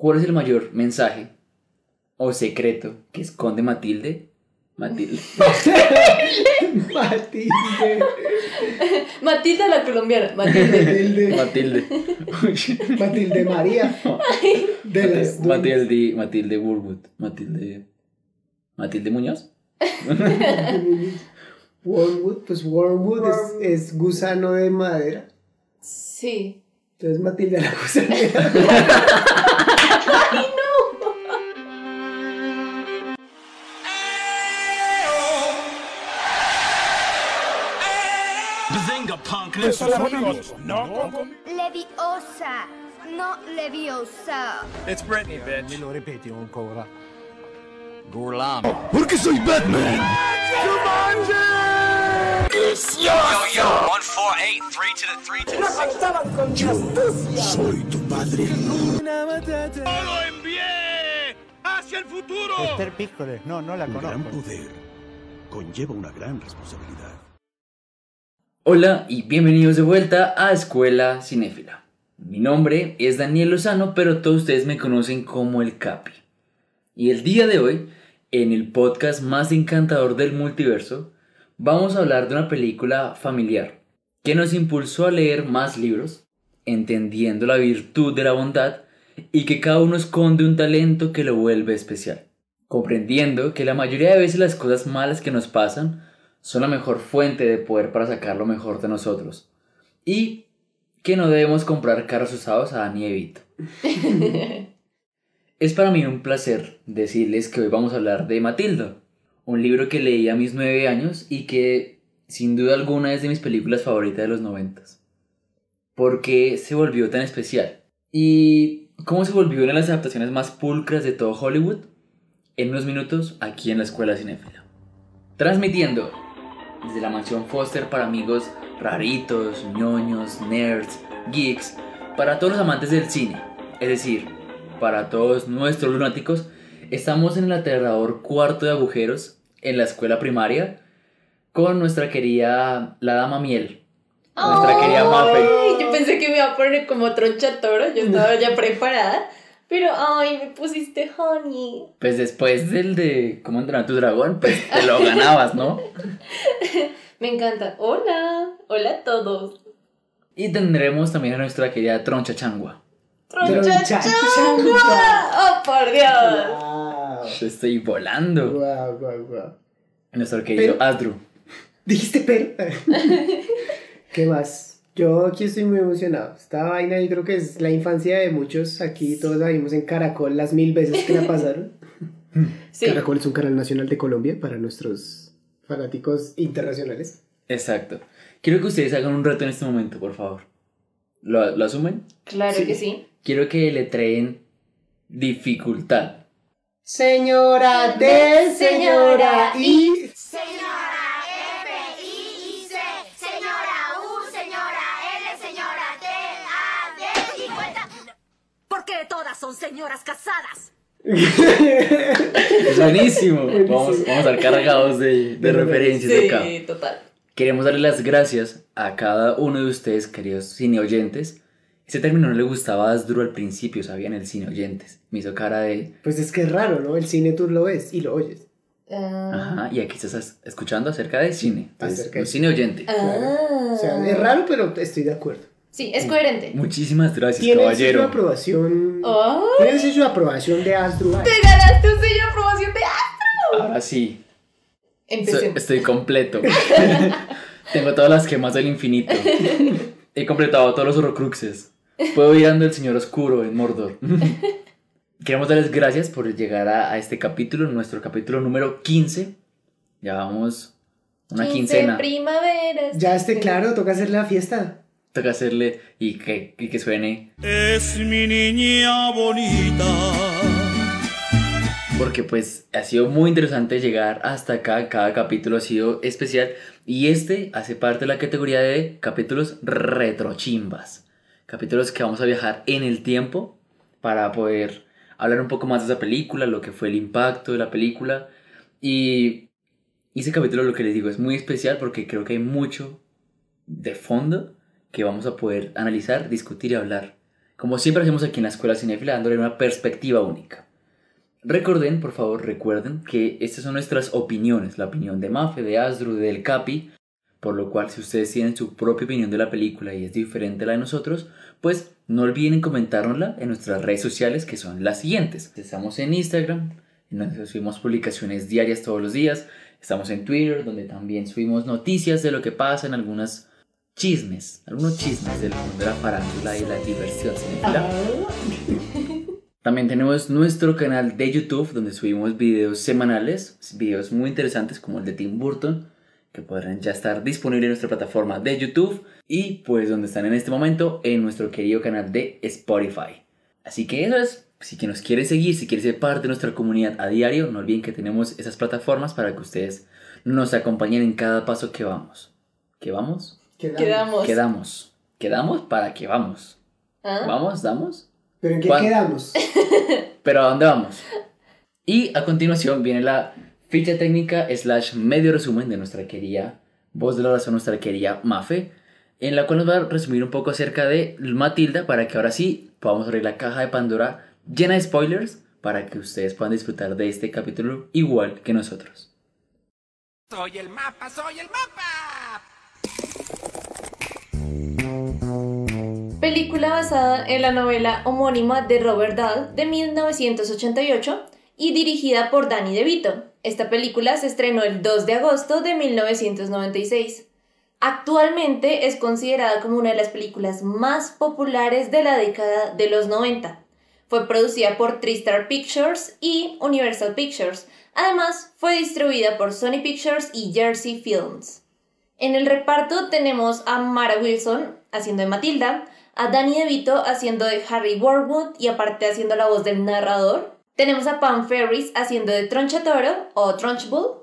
¿Cuál es el mayor mensaje o secreto que esconde Matilde? Matilde. Matilde. Matilda la colombiana. Matilde. Matilde. Matilde. Matilde María. De las Matilde, Matilde Woolwood. Matilde. Matilde Muñoz. Wormwood, pues Wormwood es, es gusano de madera. Sí. Entonces Matilde la gusanera. Bazinga, punk. Leviosa, no Leviosa. It's Britney, bitch. lo ripeti ancora. Gurlam. Perché sei Batman? Yo, yo, one, four, eight, three to the three to the Soy tu padre. Lo envié hacia el futuro. Esther Pícoles, no, no la Un gran conozco. poder conlleva una gran responsabilidad. Hola y bienvenidos de vuelta a Escuela Cinéfila. Mi nombre es Daniel Lozano, pero todos ustedes me conocen como el Capi. Y el día de hoy, en el podcast más encantador del multiverso, vamos a hablar de una película familiar que nos impulsó a leer más libros, entendiendo la virtud de la bondad y que cada uno esconde un talento que lo vuelve especial, comprendiendo que la mayoría de veces las cosas malas que nos pasan son la mejor fuente de poder para sacar lo mejor de nosotros. Y que no debemos comprar carros usados a Dani Evito. es para mí un placer decirles que hoy vamos a hablar de Matilda, un libro que leí a mis nueve años y que sin duda alguna es de mis películas favoritas de los noventas. ¿Por qué se volvió tan especial? ¿Y cómo se volvió una de las adaptaciones más pulcras de todo Hollywood? En unos minutos aquí en la Escuela Cinéfila. Transmitiendo desde la mansión Foster para amigos raritos, ñoños, nerds, geeks, para todos los amantes del cine, es decir, para todos nuestros lunáticos, estamos en el aterrador cuarto de agujeros en la escuela primaria con nuestra querida la dama miel, nuestra querida Mafe. Yo pensé que me iba a poner como troncha toro. Yo estaba ya preparada. Pero, ay, me pusiste honey. Pues después del de cómo entrenar a tu dragón, pues te lo ganabas, ¿no? Me encanta. Hola. Hola a todos. Y tendremos también a nuestra querida Troncha Changua. Troncha Troncha changua. Oh, por Dios. Wow. Yo estoy volando. Wow, wow, wow. Nuestro querido Pero- Asdru. Dijiste pero. ¿Qué más? Yo aquí estoy muy emocionado. Esta vaina yo creo que es la infancia de muchos. Aquí todos la vimos en Caracol las mil veces que la pasaron. Sí. Caracol es un canal nacional de Colombia para nuestros fanáticos internacionales. Exacto. Quiero que ustedes hagan un reto en este momento, por favor. ¿Lo, lo asumen? Claro Sí. que sí. Quiero que le traen dificultad. Señora D, señora I. Señora F, I, I, C. Señora U, señora L, señora T, A, D y cuenta. Son señoras casadas. Buenísimo. Vamos, vamos a estar cargados de, de De referencias de acá. Sí, total. Queremos darle las gracias a cada uno de ustedes, queridos cine oyentes. Ese término no le gustaba a Asdru al principio, sabían, el cine oyentes. Me hizo cara de. Pues es que es raro, ¿no? El cine tú lo ves y lo oyes. Ah. Ajá, y aquí estás escuchando acerca de cine. Entonces, Acerca de un cine oyente. Ah. O sea, es raro, pero estoy de acuerdo. Sí, es coherente. Muchísimas gracias, Tiene el sello de caballero. aprobación. ¡Ay! Tiene el sello de aprobación de Astro. ¡Te ganaste un sello de aprobación de Astro! Ahora sí, so- Empecemos. estoy completo. Tengo todas las gemas del infinito. He completado todos los horrocruxes. Puedo ir ando el señor oscuro en Mordor. Queremos darles gracias por llegar a, a este capítulo, nuestro capítulo número 15. Ya vamos una 15 quincena. primaveras. Ya esté claro, toca hacer la fiesta. Toca hacerle y que, y que suene. Es mi niña bonita. Porque pues ha sido muy interesante llegar hasta acá. Cada capítulo ha sido especial. Y este hace parte de la categoría de capítulos retrochimbas. Capítulos que vamos a viajar en el tiempo para poder hablar un poco más de esa película, lo que fue el impacto de la película. Y y ese capítulo, lo que les digo, es muy especial porque creo que hay mucho de fondo que vamos a poder analizar, discutir y hablar como siempre hacemos aquí en la Escuela Cinefila, dándole una perspectiva única. Recuerden, por favor, recuerden que estas son nuestras opiniones, la opinión de Mafe, de Asdru, del Capi, por lo cual si ustedes tienen su propia opinión de la película y es diferente a la de nosotros, pues no olviden comentárnosla en nuestras redes sociales que son las siguientes. Estamos en Instagram, donde subimos publicaciones diarias todos los días, estamos en Twitter, donde también subimos noticias de lo que pasa en algunas chismes, algunos chismes del mundo de la farándula y la diversión cinéfila. También tenemos nuestro canal de YouTube donde subimos videos semanales, videos muy interesantes como el de Tim Burton, que podrán ya estar disponibles en nuestra plataforma de YouTube y pues donde están en este momento en nuestro querido canal de Spotify. Así que eso es, si que nos quieren seguir, si quieren ser parte de nuestra comunidad a diario, no olviden que tenemos esas plataformas para que ustedes nos acompañen en cada paso que vamos. ¿Que vamos? Quedamos. Quedamos. Quedamos para que vamos. ¿Ah? ¿Vamos? ¿Damos? ¿Pero en qué ¿Cuál? quedamos? Pero ¿a dónde vamos? Y a continuación viene la ficha técnica slash medio resumen de nuestra querida voz de la razón, nuestra querida Mafe, en la cual nos va a resumir un poco acerca de Matilda para que ahora sí podamos abrir la caja de Pandora llena de spoilers para que ustedes puedan disfrutar de este capítulo igual que nosotros. Soy el mapa, soy el mapa. Película basada en la novela homónima de Robert Dahl de 1988 y dirigida por Danny DeVito. Esta película se estrenó el 2 de agosto de 1996. Actualmente es considerada como una de las películas más populares de la década de los 90. Fue producida por TriStar Pictures y Universal Pictures. Además, fue distribuida por Sony Pictures y Jersey Films. En el reparto tenemos a Mara Wilson haciendo de Matilda, a Danny DeVito haciendo de Harry Warwood y aparte haciendo la voz del narrador. Tenemos a Pam Ferris haciendo de Tronchatoro o Trunchbull.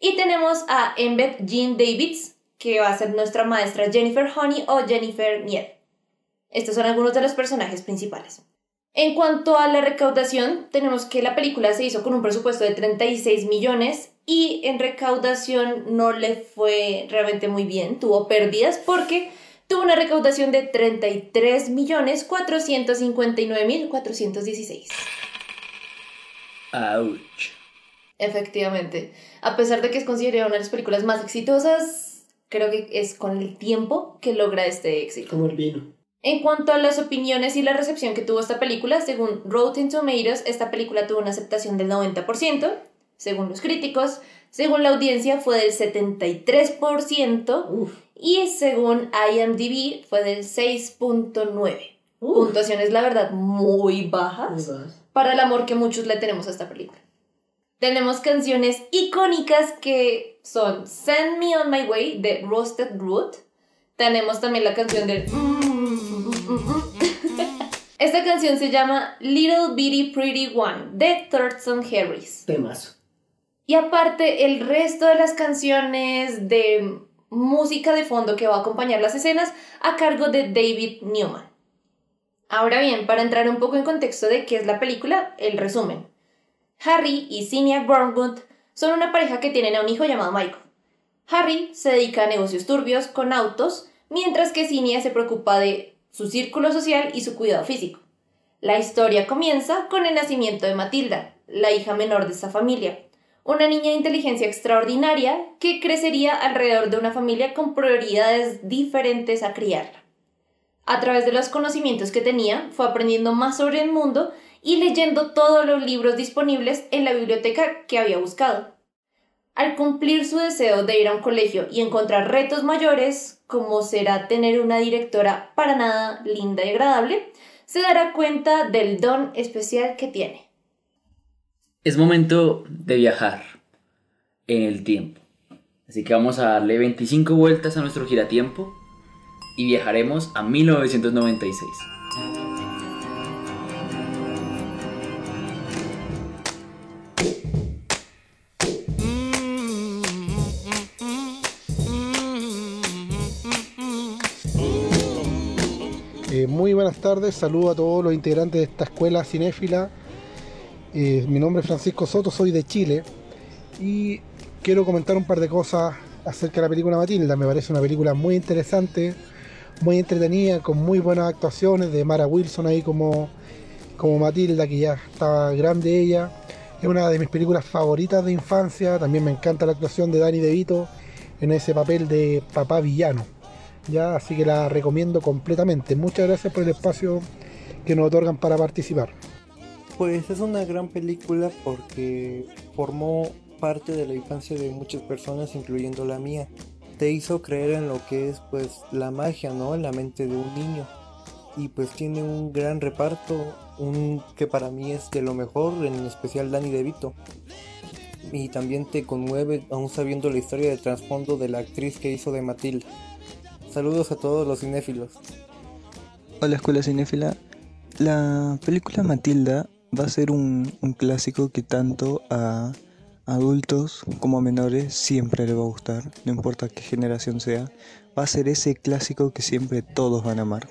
Y tenemos a Embeth Jean Davids, que va a ser nuestra maestra Jennifer Honey o Jennifer Nied. Estos son algunos de los personajes principales. En cuanto a la recaudación, tenemos que la película se hizo con un presupuesto de 36 millones y en recaudación no le fue realmente muy bien, tuvo pérdidas porque tuvo una recaudación de 33 millones 459 mil 416. Ouch. Efectivamente, a pesar de que es considerada una de las películas más exitosas, creo que es con el tiempo que logra este éxito. Como el vino. En cuanto a las opiniones y la recepción que tuvo esta película, según Rotten Tomatoes, esta película tuvo una aceptación del 90%, según los críticos, según la audiencia fue del 73% Uf. Y según IMDb fue del 6.9. Puntuaciones, la verdad, muy bajas para el amor que muchos le tenemos a esta película. Tenemos canciones icónicas que son Send Me On My Way de Roasted Root. Tenemos también la canción del... Esta canción se llama Little Bitty Pretty One de Thurston Harris. Temazo. Y aparte, el resto de las canciones de música de fondo que va a acompañar las escenas a cargo de David Newman. Ahora bien, para entrar un poco en contexto de qué es la película, el resumen. Harry y Zinnia Wormwood son una pareja que tienen a un hijo llamado Michael. Harry se dedica a negocios turbios con autos, mientras que Zinnia se preocupa de su círculo social y su cuidado físico. La historia comienza con el nacimiento de Matilda, la hija menor de esta familia, una niña de inteligencia extraordinaria que crecería alrededor de una familia con prioridades diferentes a criarla. A través de los conocimientos que tenía, fue aprendiendo más sobre el mundo y leyendo todos los libros disponibles en la biblioteca que había buscado. Al cumplir su deseo de ir a un colegio y encontrar retos mayores, como será tener una directora para nada linda y agradable, se dará cuenta del don especial que tiene. Es momento de viajar en el tiempo. Así que vamos a darle 25 vueltas a nuestro giratiempo y viajaremos a 1996. Eh, muy buenas tardes, saludo a todos los integrantes de esta escuela cinéfila. Eh, mi nombre es Francisco Soto, soy de Chile y quiero comentar un par de cosas acerca de la película Matilda. Me parece una película muy interesante, muy entretenida, con muy buenas actuaciones de Mara Wilson ahí como, como Matilda, que ya estaba grande ella. Es una de mis películas favoritas de infancia. También me encanta la actuación de Danny DeVito en ese papel de papá villano. Ya, así que la recomiendo completamente. Muchas gracias por el espacio que nos otorgan para participar. Pues es una gran película porque formó parte de la infancia de muchas personas, incluyendo la mía. Te hizo creer en lo que es pues la magia, ¿no? En la mente de un niño. Y pues tiene un gran reparto, un que para mí es de lo mejor, en especial Danny DeVito. Y también te conmueve aún sabiendo la historia de trasfondo de la actriz que hizo de Matilda. Saludos a todos los cinéfilos. Hola Escuela Cinéfila. La película Matilda va a ser un, un clásico que tanto a adultos como a menores siempre le va a gustar, no importa qué generación sea. Va a ser ese clásico que siempre todos van a amar.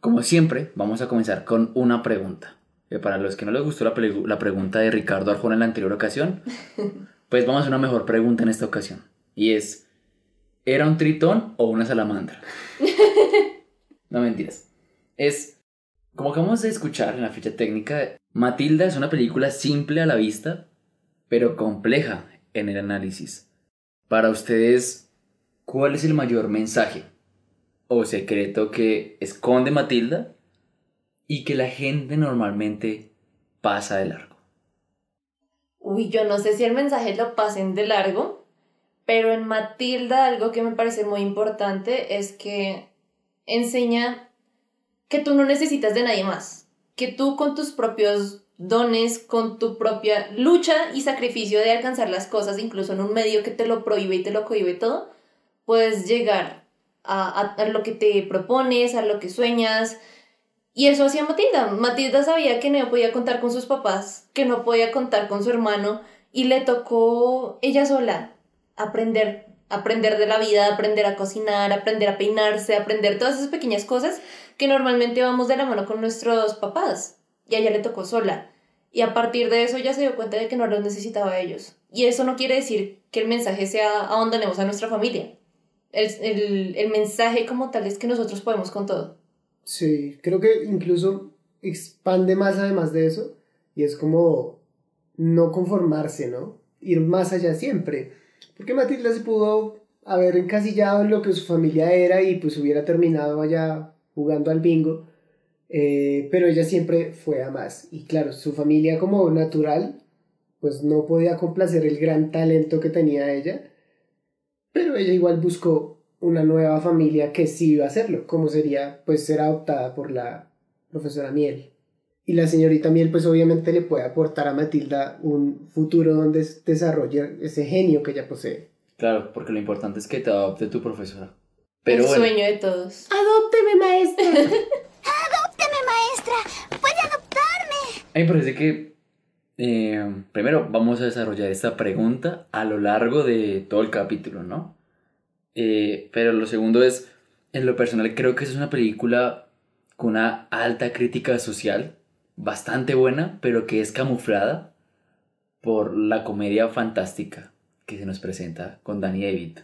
Como siempre, vamos a comenzar con una pregunta. Que para los que no les gustó la, la pregunta de Ricardo Arjona en la anterior ocasión, pues vamos a hacer una mejor pregunta en esta ocasión. Y es, ¿era un tritón o una salamandra? no mentiras. Es, como acabamos de escuchar en la ficha técnica, Matilda es una película simple a la vista, pero compleja en el análisis. Para ustedes, ¿cuál es el mayor mensaje o secreto que esconde Matilda y que la gente normalmente pasa de largo? Uy, yo no sé si el mensaje lo pasen de largo, pero en Matilda algo que me parece muy importante es que enseña que tú no necesitas de nadie más, que tú con tus propios dones, con tu propia lucha y sacrificio de alcanzar las cosas, incluso en un medio que te lo prohíbe y te lo cohíbe todo, puedes llegar a, a- a lo que te propones, a lo que sueñas. Y eso hacía Matilda. Matilda sabía que no podía contar con sus papás, que no podía contar con su hermano, y le tocó ella sola aprender, aprender de la vida, aprender a cocinar, aprender a peinarse, aprender todas esas pequeñas cosas que normalmente vamos de la mano con nuestros papás. Y a ella le tocó sola. Y a partir de eso ya se dio cuenta de que no los necesitaba a ellos. Y eso no quiere decir que el mensaje sea abandonemos a nuestra familia. El, el, el mensaje como tal es que nosotros podemos con todo. Sí, creo que incluso expande más además de eso y es como no conformarse, ¿no? Ir más allá siempre. Porque Matilda se pudo haber encasillado en lo que su familia era y pues hubiera terminado allá jugando al bingo, eh, pero ella siempre fue a más. Y claro, su familia como natural, pues no podía complacer el gran talento que tenía ella, pero ella igual buscó una nueva familia que sí iba a hacerlo, como sería pues ser adoptada por la profesora Miel. Y la señorita Miel pues obviamente le puede aportar a Matilda un futuro donde desarrolle ese genio que ella posee. Claro, porque lo importante es que te adopte tu profesora. Pero el bueno, sueño de todos. ¡Adópteme, maestra! ¡Adópteme, maestra! ¡Puede adoptarme! a mí me parece que eh, primero vamos a desarrollar esta pregunta a lo largo de todo el capítulo, ¿no? Eh, pero lo segundo es, en lo personal creo que es una película con una alta crítica social, bastante buena, pero que es camuflada por la comedia fantástica que se nos presenta con Danny DeVito.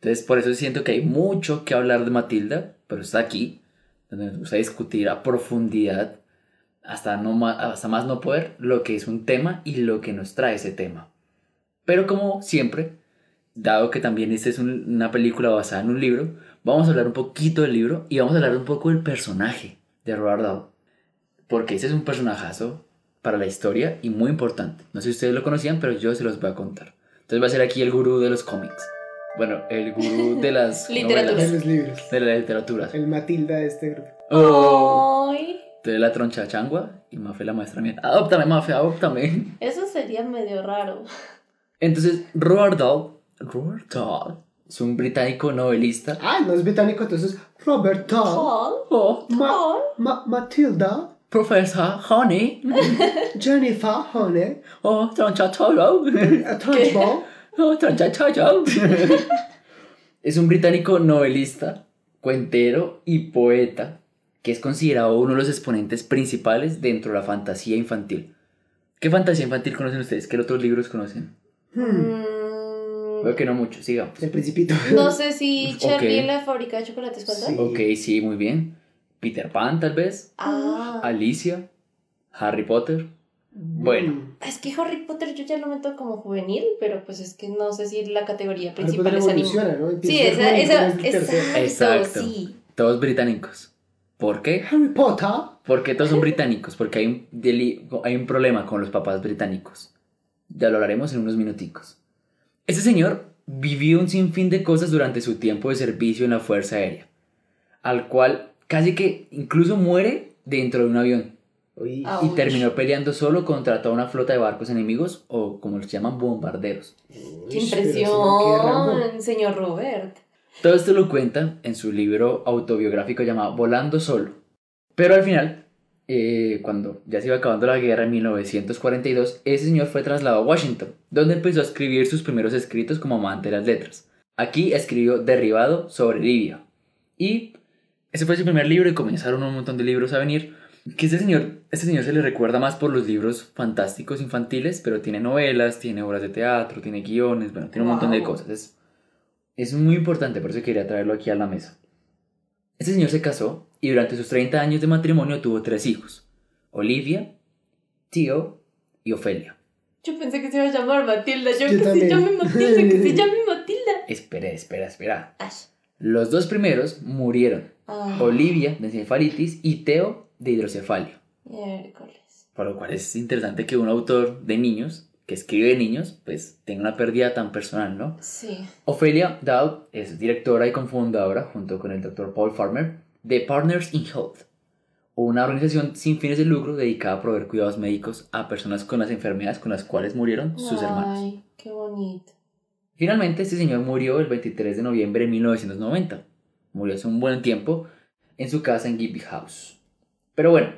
Entonces, por eso siento que hay mucho que hablar de Matilda, pero está aquí, donde nos gusta discutir a profundidad, hasta, no ma- hasta más no poder, lo que es un tema y lo que nos trae ese tema. Pero como siempre, dado que también esta es un- una película basada en un libro, vamos a hablar un poquito del libro y vamos a hablar un poco del personaje de Robert Dahl. Porque ese es un personajazo para la historia y muy importante. No sé si ustedes lo conocían, pero yo se los voy a contar. Entonces va a ser aquí el gurú de los cómics. Bueno, el gurú de las Literatura. De los libros. de la literatura. El Matilda de este grupo. Oh. Ay, Entonces la troncha changua y Mafe la maestra mía. Adóptame, Mafe, adóptame. eso sería medio raro. Entonces, Robert Dahl, Robert Dahl es un británico novelista. Ah, no es británico, entonces Robert Dahl. Paul, Oh, Ma-. Ma- Matilda. Professor Honey. Jennifer Honey. Oh, troncha cholo. a Trunchbull. Oh, troncha cholo. es un británico novelista, cuentero y poeta que es considerado uno de los exponentes principales dentro de la fantasía infantil. ¿Qué fantasía infantil conocen ustedes? ¿Qué otros libros conocen? Hmm. Mm, Creo que no mucho, sigamos. El Principito. No sé si Charlie Ok. en la fábrica de chocolates cuenta. Sí. Ok, sí, muy bien. Peter Pan, tal vez. Ah. Alicia. Harry Potter. Bueno, Mm. Es que Harry Potter yo ya lo meto como juvenil, pero pues es que no sé si la categoría Harry principal Potter es anime. ¿no? Empieza Sí, esa, juvenil esa, es exacto, Exacto. sí. todos británicos. ¿Por qué? Harry Potter. ¿Por qué todos son británicos? Porque hay un, deli- hay un problema con los papás británicos. Ya lo hablaremos en unos minuticos. Este señor vivió un sinfín de cosas durante su tiempo de servicio en la Fuerza Aérea, al cual casi que incluso muere dentro de un avión Uy. Ah. y Ouch. terminó peleando solo contra toda una flota de barcos enemigos o como los llaman bombarderos. ¡Qué Uy, impresión, qué Rambo. señor Robert! Todo esto lo cuenta en su libro autobiográfico llamado Volando Solo. Pero al final, eh, cuando ya se iba acabando la guerra en 1942, ese señor fue trasladado a Washington, donde empezó a escribir sus primeros escritos como amante de las letras. Aquí escribió Derribado sobre Libia. Y ese fue su primer libro y comenzaron un montón de libros a venir. Que este señor, este señor se le recuerda más por los libros fantásticos infantiles, pero tiene novelas, tiene obras de teatro, tiene guiones, bueno, tiene un montón de cosas. Es, es muy importante, por eso quería traerlo aquí a la mesa. Este señor se casó y durante sus 30 años de matrimonio tuvo tres hijos: Olivia, Tío y Ofelia. Yo pensé que se iba a llamar Matilda. Yo, Yo que se también. llame Matilda, que se llame Matilda. Espera, espera, espera. Ash. Los dos primeros murieron: Ah, Olivia de encefalitis y Teo de hidrocefalia. miércoles. Por lo cual es interesante que un autor de niños, que escribe de niños, pues tenga una pérdida tan personal, ¿no? Sí. Ofelia Dow es directora y cofundadora, junto con el Dr. Paul Farmer, de Partners in Health, una organización sin fines de lucro dedicada a proveer cuidados médicos a personas con las enfermedades con las cuales murieron sus hermanos. Ay, qué bonito. Finalmente, este señor murió el 23 de noviembre de 1990. Murió hace un buen tiempo en su casa en Gibby House. Pero bueno,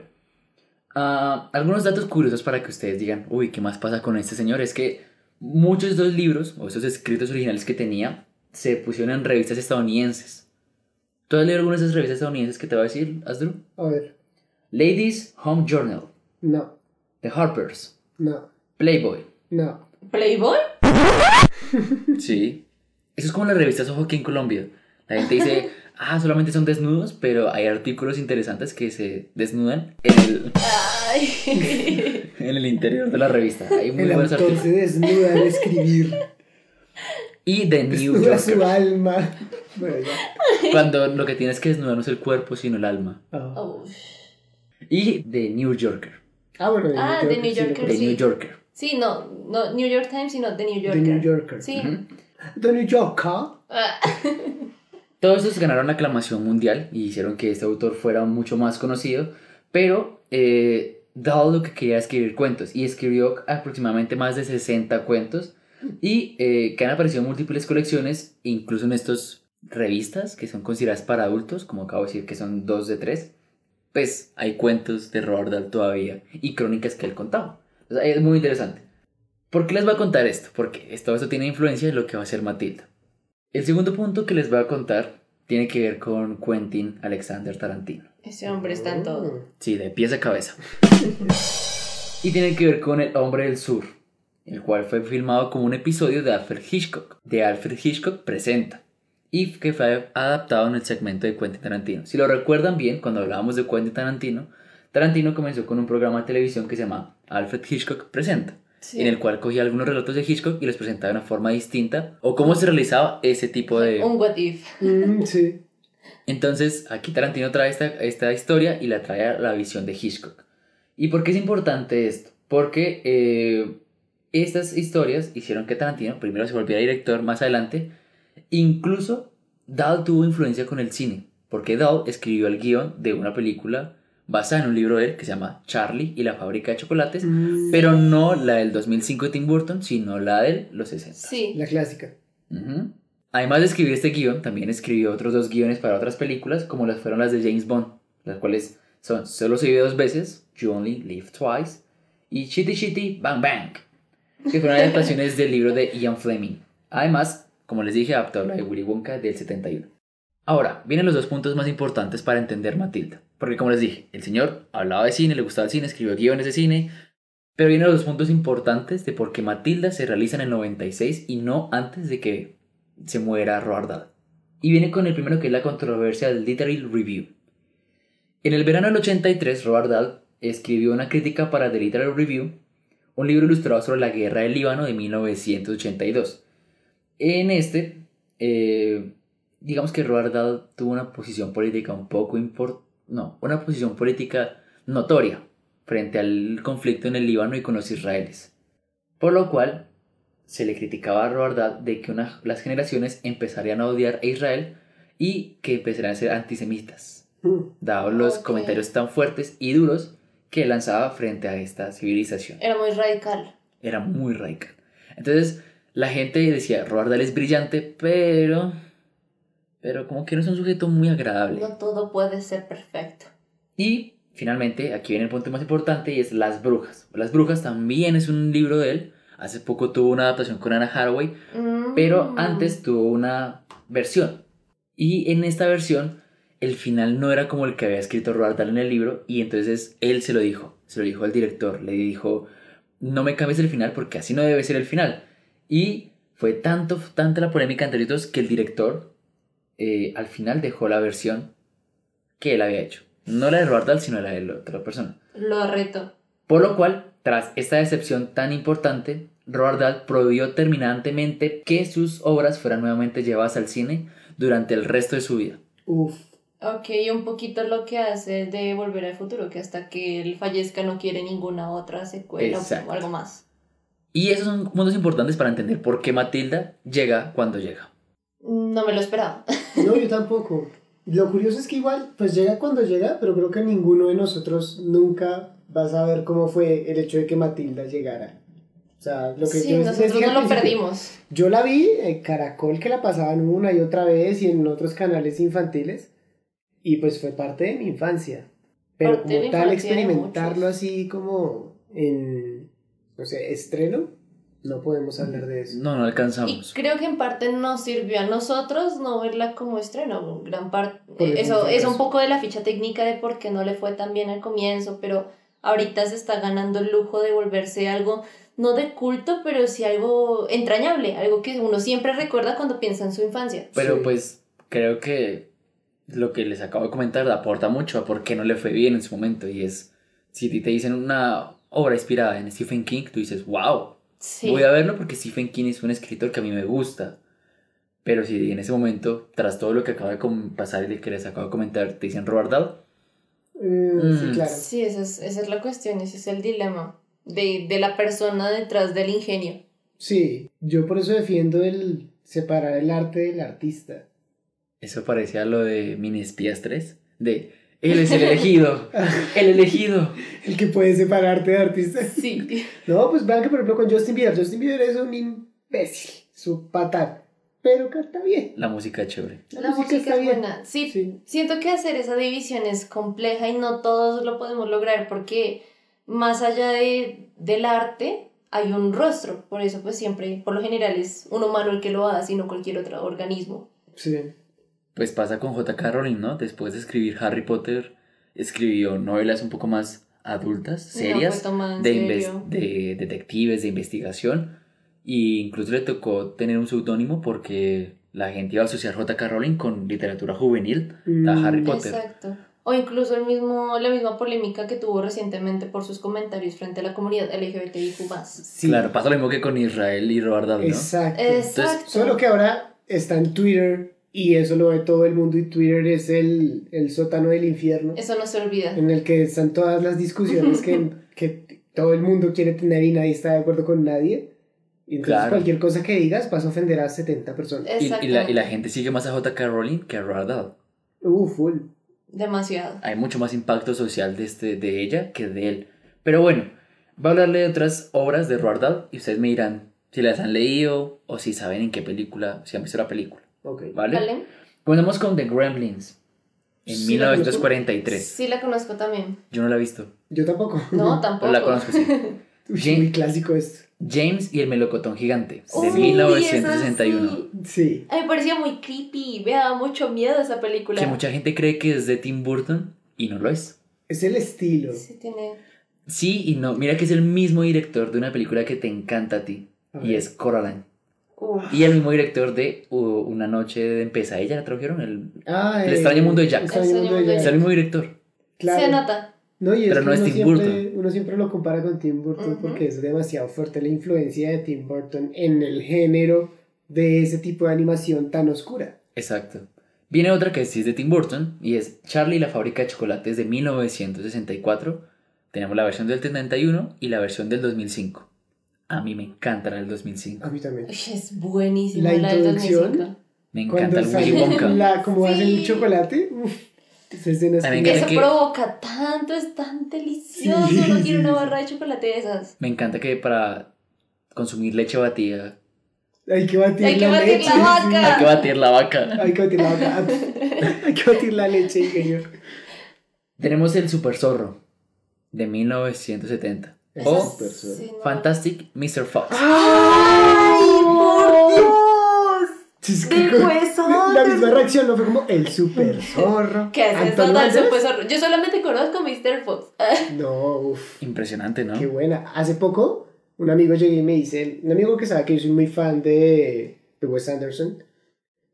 ah, algunos datos curiosos para que ustedes digan, uy, ¿qué más pasa con este señor? Es que muchos de los libros o esos escritos originales que tenía se pusieron en revistas estadounidenses. ¿Tú has leído algunas de esas revistas estadounidenses que te va a decir, Asdru? A ver. Ladies Home Journal, No, The Harpers, no, Playboy. no. ¿Playboy? Sí. Eso es como las revistas Ojo aquí en Colombia. La gente dice, ah, solamente son desnudos, pero hay artículos interesantes que se desnudan en el, Ay. en el interior de la revista. Hay muy El buenos autor se artículos. desnuda al escribir. Y The New Desnuda su Yorker. alma. Bueno. Cuando lo que tienes que desnudar no es el cuerpo, sino el alma. Ah, Oh. Y The New Yorker. Ah, bueno, Ah, New The Yorker New sí lo Yorker, The conozco. sí. New Yorker. Sí, no, no New York Times, sino The New The Yorker. New Yorker. Sí. Ujú. The New Yorker. Todos estos ganaron la aclamación mundial y hicieron que este autor fuera mucho más conocido, pero eh, Dahl lo que quería escribir cuentos y escribió aproximadamente más de 60 cuentos y eh, que han aparecido en múltiples colecciones, incluso en estas revistas que son consideradas para adultos, como acabo de decir que son dos de tres, pues hay cuentos de Robert Dahl todavía y crónicas que él contaba. Es muy interesante. ¿Por qué les voy a contar esto? Porque todo esto tiene influencia en lo que va a ser Matilda. El segundo punto que les voy a contar tiene que ver con Quentin Alexander Tarantino. ese hombre está en todo. Sí, de pies a cabeza. y tiene que ver con El Hombre del Sur, el cual fue filmado como un episodio de Alfred Hitchcock, de Alfred Hitchcock Presenta, y que fue adaptado en el segmento de Quentin Tarantino. Si lo recuerdan bien, cuando hablábamos de Quentin Tarantino, Tarantino comenzó con un programa de televisión que se llama Alfred Hitchcock Presenta, Sí. en el cual cogía algunos relatos de Hitchcock y los presentaba de una forma distinta, o cómo se realizaba ese tipo de... Un what if. Mm, sí. Entonces, aquí Tarantino trae esta, esta historia y la trae a la visión de Hitchcock. ¿Y por qué es importante esto? Porque eh, estas historias hicieron que Tarantino primero se volviera director más adelante. Incluso Dahl tuvo influencia con el cine, porque Dahl escribió el guion de una película basada en un libro de él que se llama Charlie y la fábrica de chocolates, Mm, pero no la del 2005 de Tim Burton, sino la de los 60. Sí. La clásica. Además de escribir este guion, también escribió otros dos guiones para otras películas, como las fueron las de James Bond, las cuales son Solo se vive dos veces, You Only Live Twice, y Chitty Chitty Bang Bang, que fueron adaptaciones del libro de Ian Fleming. Además, como les dije, adaptó la de Willy Wonka del 71. Ahora, vienen los dos puntos más importantes para entender Matilda. Porque como les dije, el señor hablaba de cine, le gustaba el cine, escribió guiones de cine, Pero vienen los puntos importantes de por qué Matilda se realiza en el 96 y no antes de que se muera Roald Dahl. Y viene con el primero que es la controversia del Literary Review. En el verano del 83, Roald Dahl escribió una crítica para The Literary Review, un libro ilustrado sobre la guerra del Líbano de 1982. En este, eh, digamos que Roald Dahl tuvo una posición política un poco impor- no, una posición política notoria frente al conflicto en el Líbano y con los israelíes. Por lo cual, se le criticaba a Roald Dahl de que una- las generaciones empezarían a odiar a Israel y que empezarían a ser antisemitas, dados los comentarios tan fuertes y duros que lanzaba frente a esta civilización. Era muy radical. Era muy radical. Entonces, la gente decía, Roald Dahl es brillante, pero... Pero como que no es un sujeto muy agradable. No todo puede ser perfecto. Y finalmente, aquí viene el punto más importante y es Las Brujas. Las Brujas también es un libro de él. Hace poco tuvo una adaptación con Anna Hathaway, Mm. pero antes tuvo una versión. Y en esta versión, el final no era como el que había escrito Roald Dahl en el libro, y entonces él se lo dijo, se lo dijo al director, le dijo, no me cambies el final porque así no debe ser el final. Y fue tanto, tanta la polémica entre ellos que el director eh, al final dejó la versión que él había hecho. No la de Roald Dahl, sino la de la otra persona. Lo reto. Por lo cual, tras esta decepción tan importante, Roald Dahl prohibió terminantemente que sus obras fueran nuevamente llevadas al cine durante el resto de su vida. Uf. Ok, y un poquito lo que hace de Volver al Futuro, que hasta que él fallezca no quiere ninguna otra secuela Exacto. o algo más. Y esos son puntos importantes para entender por qué Matilda llega cuando llega. No me lo esperaba. No, yo tampoco. Lo curioso es que igual, pues llega cuando llega, pero creo que ninguno de nosotros nunca va a saber cómo fue el hecho de que Matilda llegara. O sea, lo que Sí, yo nosotros decía no lo perdimos. Yo la vi en Caracol que la pasaban una y otra vez y en otros canales infantiles y pues fue parte de mi infancia. Pero Parte como tal experimentarlo así como en, no sé, estreno, no podemos hablar de eso. No, no Y alcanzamos. creo que en parte nos sirvió a nosotros no verla como estreno. Gran parte. Ejemplo, Eso es un poco de la ficha técnica de por qué no le fue tan bien al comienzo, pero ahorita se está ganando el lujo de volverse algo, no de culto, pero sí algo entrañable, algo que uno siempre recuerda cuando piensa en su infancia. Pero Sí. pues creo que lo que les acabo de comentar aporta mucho a por qué no le fue bien en su momento. Y es, si a ti te dicen una obra inspirada en Stephen King, tú dices, wow, Sí. voy a verlo porque Stephen King es un escritor que a mí me gusta. Pero si en ese momento, tras todo lo que acaba de pasar y que les acabo de comentar, te dicen Robert Dahl, Eh, Sí, Mm. claro. Sí, esa es, esa es la cuestión, ese es el dilema de, de la persona detrás del ingenio. Sí, yo por eso defiendo el separar el arte del artista. eso parecía lo de Mini Espías 3, de él es el elegido, el elegido. El que puede separarte de artista. Sí. No, pues vean que por ejemplo con Justin Bieber. Justin Bieber es un imbécil, su patán. Pero canta bien. La música es chévere. La música es buena. Sí, Sí. siento que hacer esa división es compleja y no todos lo podemos lograr porque más allá de, del arte hay un rostro. Por eso pues siempre, por lo general es un humano el que lo hace y no cualquier otro organismo. Sí. Pues pasa con J.K. Rowling, ¿no? Después de escribir Harry Potter, escribió novelas un poco más adultas, No, serias, en de, de detectives, de investigación. Y incluso le tocó tener un seudónimo porque la gente iba a asociar J.K. Rowling con literatura juvenil a Mm, Harry Potter. Exacto. O incluso el mismo, la misma polémica que tuvo recientemente por sus comentarios frente a la comunidad LGBTIQ+. Sí. Claro, pasa lo mismo que con Israel y Robert Dahl, ¿no? Exacto. Exacto. Solo que ahora está en Twitter y eso lo ve todo el mundo y Twitter es el, el sótano del infierno Eso no se olvida. en el que están todas las discusiones que, que todo el mundo quiere tener y nadie está de acuerdo con nadie. Y entonces Claro. cualquier cosa que digas vas a ofender a 70 personas. Y, y la, y la gente sigue más a J.K. Rowling que a Robert Dahl. Uh, full. Demasiado. hay mucho más impacto social de, este, de ella que de él. Pero bueno, voy a hablarle de otras obras de Roald Dahl y ustedes me dirán si las han leído o si saben en qué película, si han visto la película. Ok. ¿Vale? ¿Vale? Comenzamos con The Gremlins en Sí, la 1943. Sí, la conozco también. Yo no la he visto, Yo tampoco. No, pero tampoco. la conozco sí. Uy, Jane- muy clásico esto. James y el melocotón gigante de Uy, 1961. esa sí. Sí. A mí me parecía muy creepy. Me daba mucho miedo esa película. Que mucha gente cree que es de Tim Burton y no lo es. Es el estilo. Sí, tiene... Sí y no. Mira que es el mismo director de una película que te encanta a ti. A Y es Coraline. Uf. Y el mismo director de uh, Una noche en pesadilla, ¿la tradujeron? El, Ah, El eh, extraño mundo de Jack. El extraño mundo de de es Jack. el mismo director. Claro. Se nota. No, y es Pero que no es uno, Tim siempre, Burton. uno siempre lo compara con Tim Burton porque es demasiado fuerte la influencia de Tim Burton en el género de ese tipo de animación tan oscura. Exacto. Viene otra que sí es de Tim Burton y es Charlie y la fábrica de chocolates de 1964. Tenemos la versión del 71 y la versión del 2005. A mí me encanta la del 2005. A mí también. Es buenísima La la, del introducción. 2005. Me encanta el Willy Wonka. la, como hacen el Sí. chocolate, uf, Eso que- provoca tanto, es tan delicioso. Sí, Uno sí, quiere una sí. barra de chocolate de esas. Me encanta que para consumir leche batida Hay que batir Hay que la batir la leche. sí. vaca. hay que batir la vaca. Hay que batir la vaca. Hay que batir la leche, ingenio. Tenemos el Super Zorro de 1970. O es. Sí, no. Fantastic Mr. Fox. ¡Ay, por Dios! Es que Del. La misma reacción no fue como el super zorro. ¿Qué haces Antonio total Banderas. super zorro? Yo solamente conozco Mr. Fox. No, uff. Impresionante, ¿no? Qué buena. Hace poco, un amigo llegó y me dice, un amigo que sabe que yo soy muy fan de, de Wes Anderson,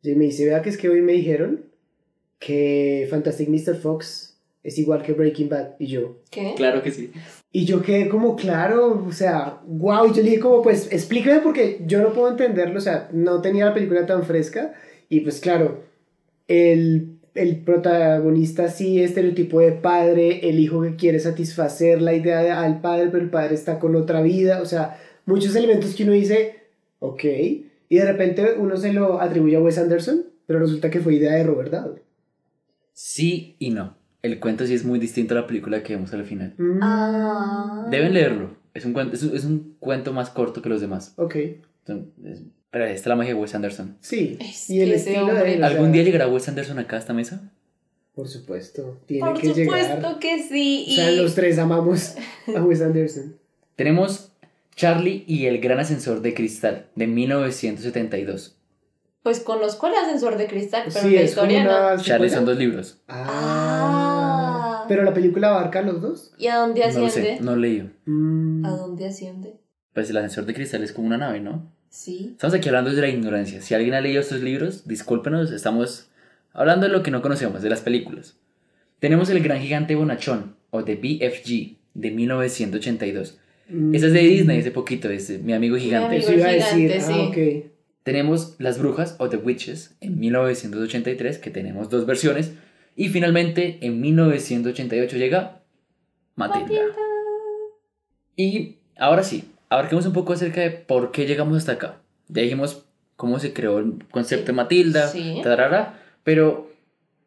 y me dice, vea que es que hoy me dijeron que Fantastic Mr. Fox es igual que Breaking Bad. Y yo, ¿Qué? Claro que sí. Y yo quedé como claro, o sea, wow, y yo le dije como, pues explícame porque yo no puedo entenderlo, o sea, no tenía la película tan fresca, y pues claro, el, el protagonista sí, estereotipo de padre, el hijo que quiere satisfacer la idea de- al padre, pero el padre está con otra vida, o sea, muchos elementos que uno dice, ok, y de repente uno se lo atribuye a Wes Anderson, pero resulta que fue idea de Robert Downey. Sí y no. El cuento sí es muy distinto a la película que vemos al final. Mm, Ah. Deben leerlo. Es un, cuento, es, un, es un cuento más corto que los demás. Ok, Entonces, es- pero esta es la magia de Wes Anderson. sí, Es y el estilo de él, o ¿Algún sea, día llegará Wes Anderson acá a esta mesa? Por supuesto, tiene Por que supuesto llegar. que sí. O sea, los tres amamos a Wes Anderson. Tenemos Charlie y el gran ascensor de cristal de 1972. Pues conozco el ascensor de cristal, pero Sí, la historia no. Charlie son dos libros. Ah. Ah. Pero la película abarca a los dos. ¿Y a dónde No lo asciende? sé, no leí. Mm. ¿A dónde asciende? Pues el ascensor de cristal es como una nave, ¿no? Sí. Estamos aquí hablando de la ignorancia. Si alguien ha leído estos libros, discúlpenos, estamos hablando de lo que no conocemos, de las películas. Tenemos El Gran Gigante Bonachón, o de BFG, de 1982. Mm. Esa es de Disney, hace poquito, es de Mi Amigo Gigante. amigo Eso iba a decir. gigante, Ah, sí. ok. Tenemos Las Brujas, o The Witches, en 1983, que tenemos dos versiones. Y finalmente, en 1988 llega Matilda. Y ahora sí, abarquemos un poco acerca de por qué llegamos hasta acá. Ya dijimos cómo se creó el concepto de Matilda, Sí. tarara, pero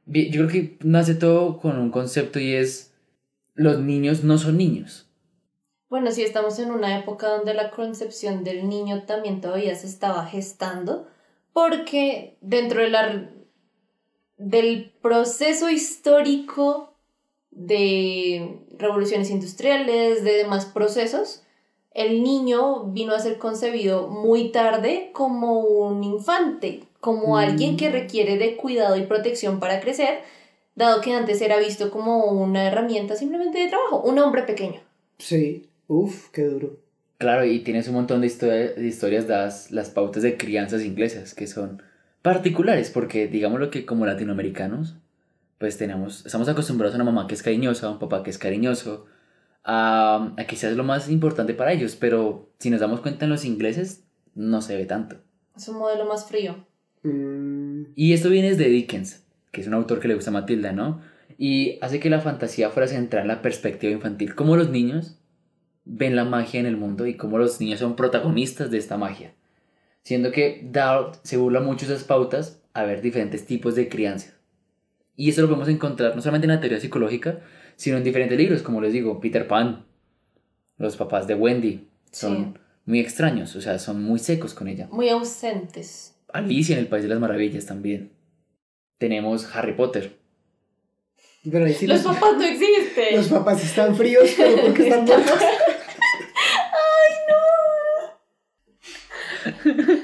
yo creo que nace todo con un concepto y es los niños no son niños. Bueno, sí, estamos en una época donde la concepción del niño también todavía se estaba gestando, porque dentro de la, del proceso histórico de revoluciones industriales, de demás procesos, el niño vino a ser concebido muy tarde como un infante, como Mm. alguien que requiere de cuidado y protección para crecer, dado que antes era visto como una herramienta simplemente de trabajo, un hombre pequeño. Sí. Uf, qué duro. Claro, y tienes un montón de, historia- de historias dadas las pautas de crianzas inglesas que son particulares porque digamos lo que como latinoamericanos pues tenemos estamos acostumbrados a una mamá que es cariñosa, a un papá que es cariñoso, a, a que sea lo más importante para ellos, pero si nos damos cuenta en los ingleses no se ve tanto. Es un modelo más frío. Mm, Y esto viene desde Dickens, que es un autor que le gusta a Matilda, ¿no? Y hace que la fantasía fuera centrada en la perspectiva infantil, cómo los niños ven la magia en el mundo y cómo los niños son protagonistas de esta magia. Siendo que Dowd se burla mucho de esas pautas a ver diferentes tipos de crianza. Y eso lo podemos encontrar no solamente en la teoría psicológica, sino en diferentes libros, como les digo, Peter Pan, los papás de Wendy, son Sí. muy extraños, o sea, son muy secos con ella. Muy ausentes. Alicia en el País de las Maravillas también. Tenemos Harry Potter. Pero ahí sí Los los, papás no existen. los papás están fríos, pero porque están muertos. Ay,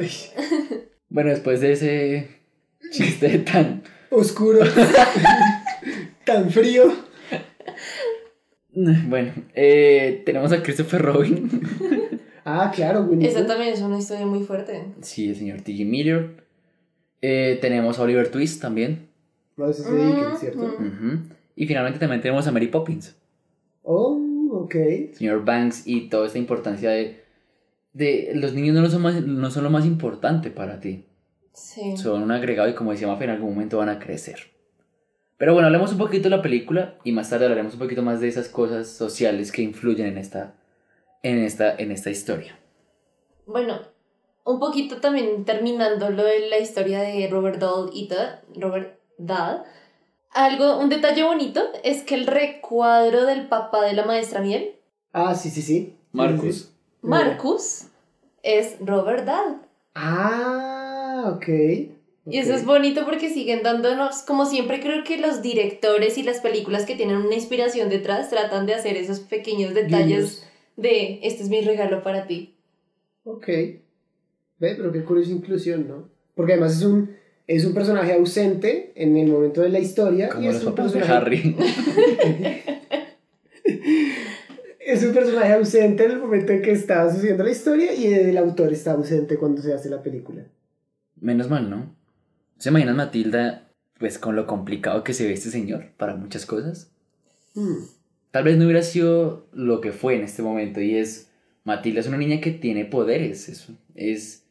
Bueno, después de ese chiste tan... oscuro. tan frío. Bueno, eh, tenemos a Christopher Robin. Ah, claro, Winnie Esa también es una historia muy fuerte. sí, el señor T.G. Miller. Eh, tenemos a Oliver Twist también. No, ese es de Dickens, ¿cierto? Ujú. Ujú. Y finalmente también tenemos a Mary Poppins. Oh, ok. señor Banks y toda esta importancia de, de los niños no son, más, no son lo más importante para ti. Sí. Son un agregado y como decía Mafe, en algún momento van a crecer. Pero bueno, hablemos un poquito de la película y más tarde hablaremos un poquito más de esas cosas sociales que influyen en esta, en esta, en esta historia. Bueno, un poquito también terminando lo de la historia de Robert Dahl y Dad, Robert Dahl. Algo, un detalle bonito es que el recuadro del papá de la maestra Miel, Ah, sí, sí, sí. Marcus. Marcus, es Robert Dahl. Ah, ok. Y eso es bonito porque siguen dándonos, como siempre creo que los directores y las películas que tienen una inspiración detrás tratan de hacer esos pequeños detalles Guiños. de este es mi regalo para ti. Ok. Ve, pero qué curiosa inclusión, ¿no? Porque además es un, es un personaje ausente en el momento de la historia. y es un personaje- Harry. Es un personaje ausente en el momento en que está sucediendo la historia y el autor está ausente cuando se hace la película. Menos mal, ¿no? ¿Se imaginan Matilda, pues con lo complicado que se ve este señor para muchas cosas? Hmm. Tal vez no hubiera sido lo que fue en este momento y es, Matilda es una niña que tiene poderes, es, es,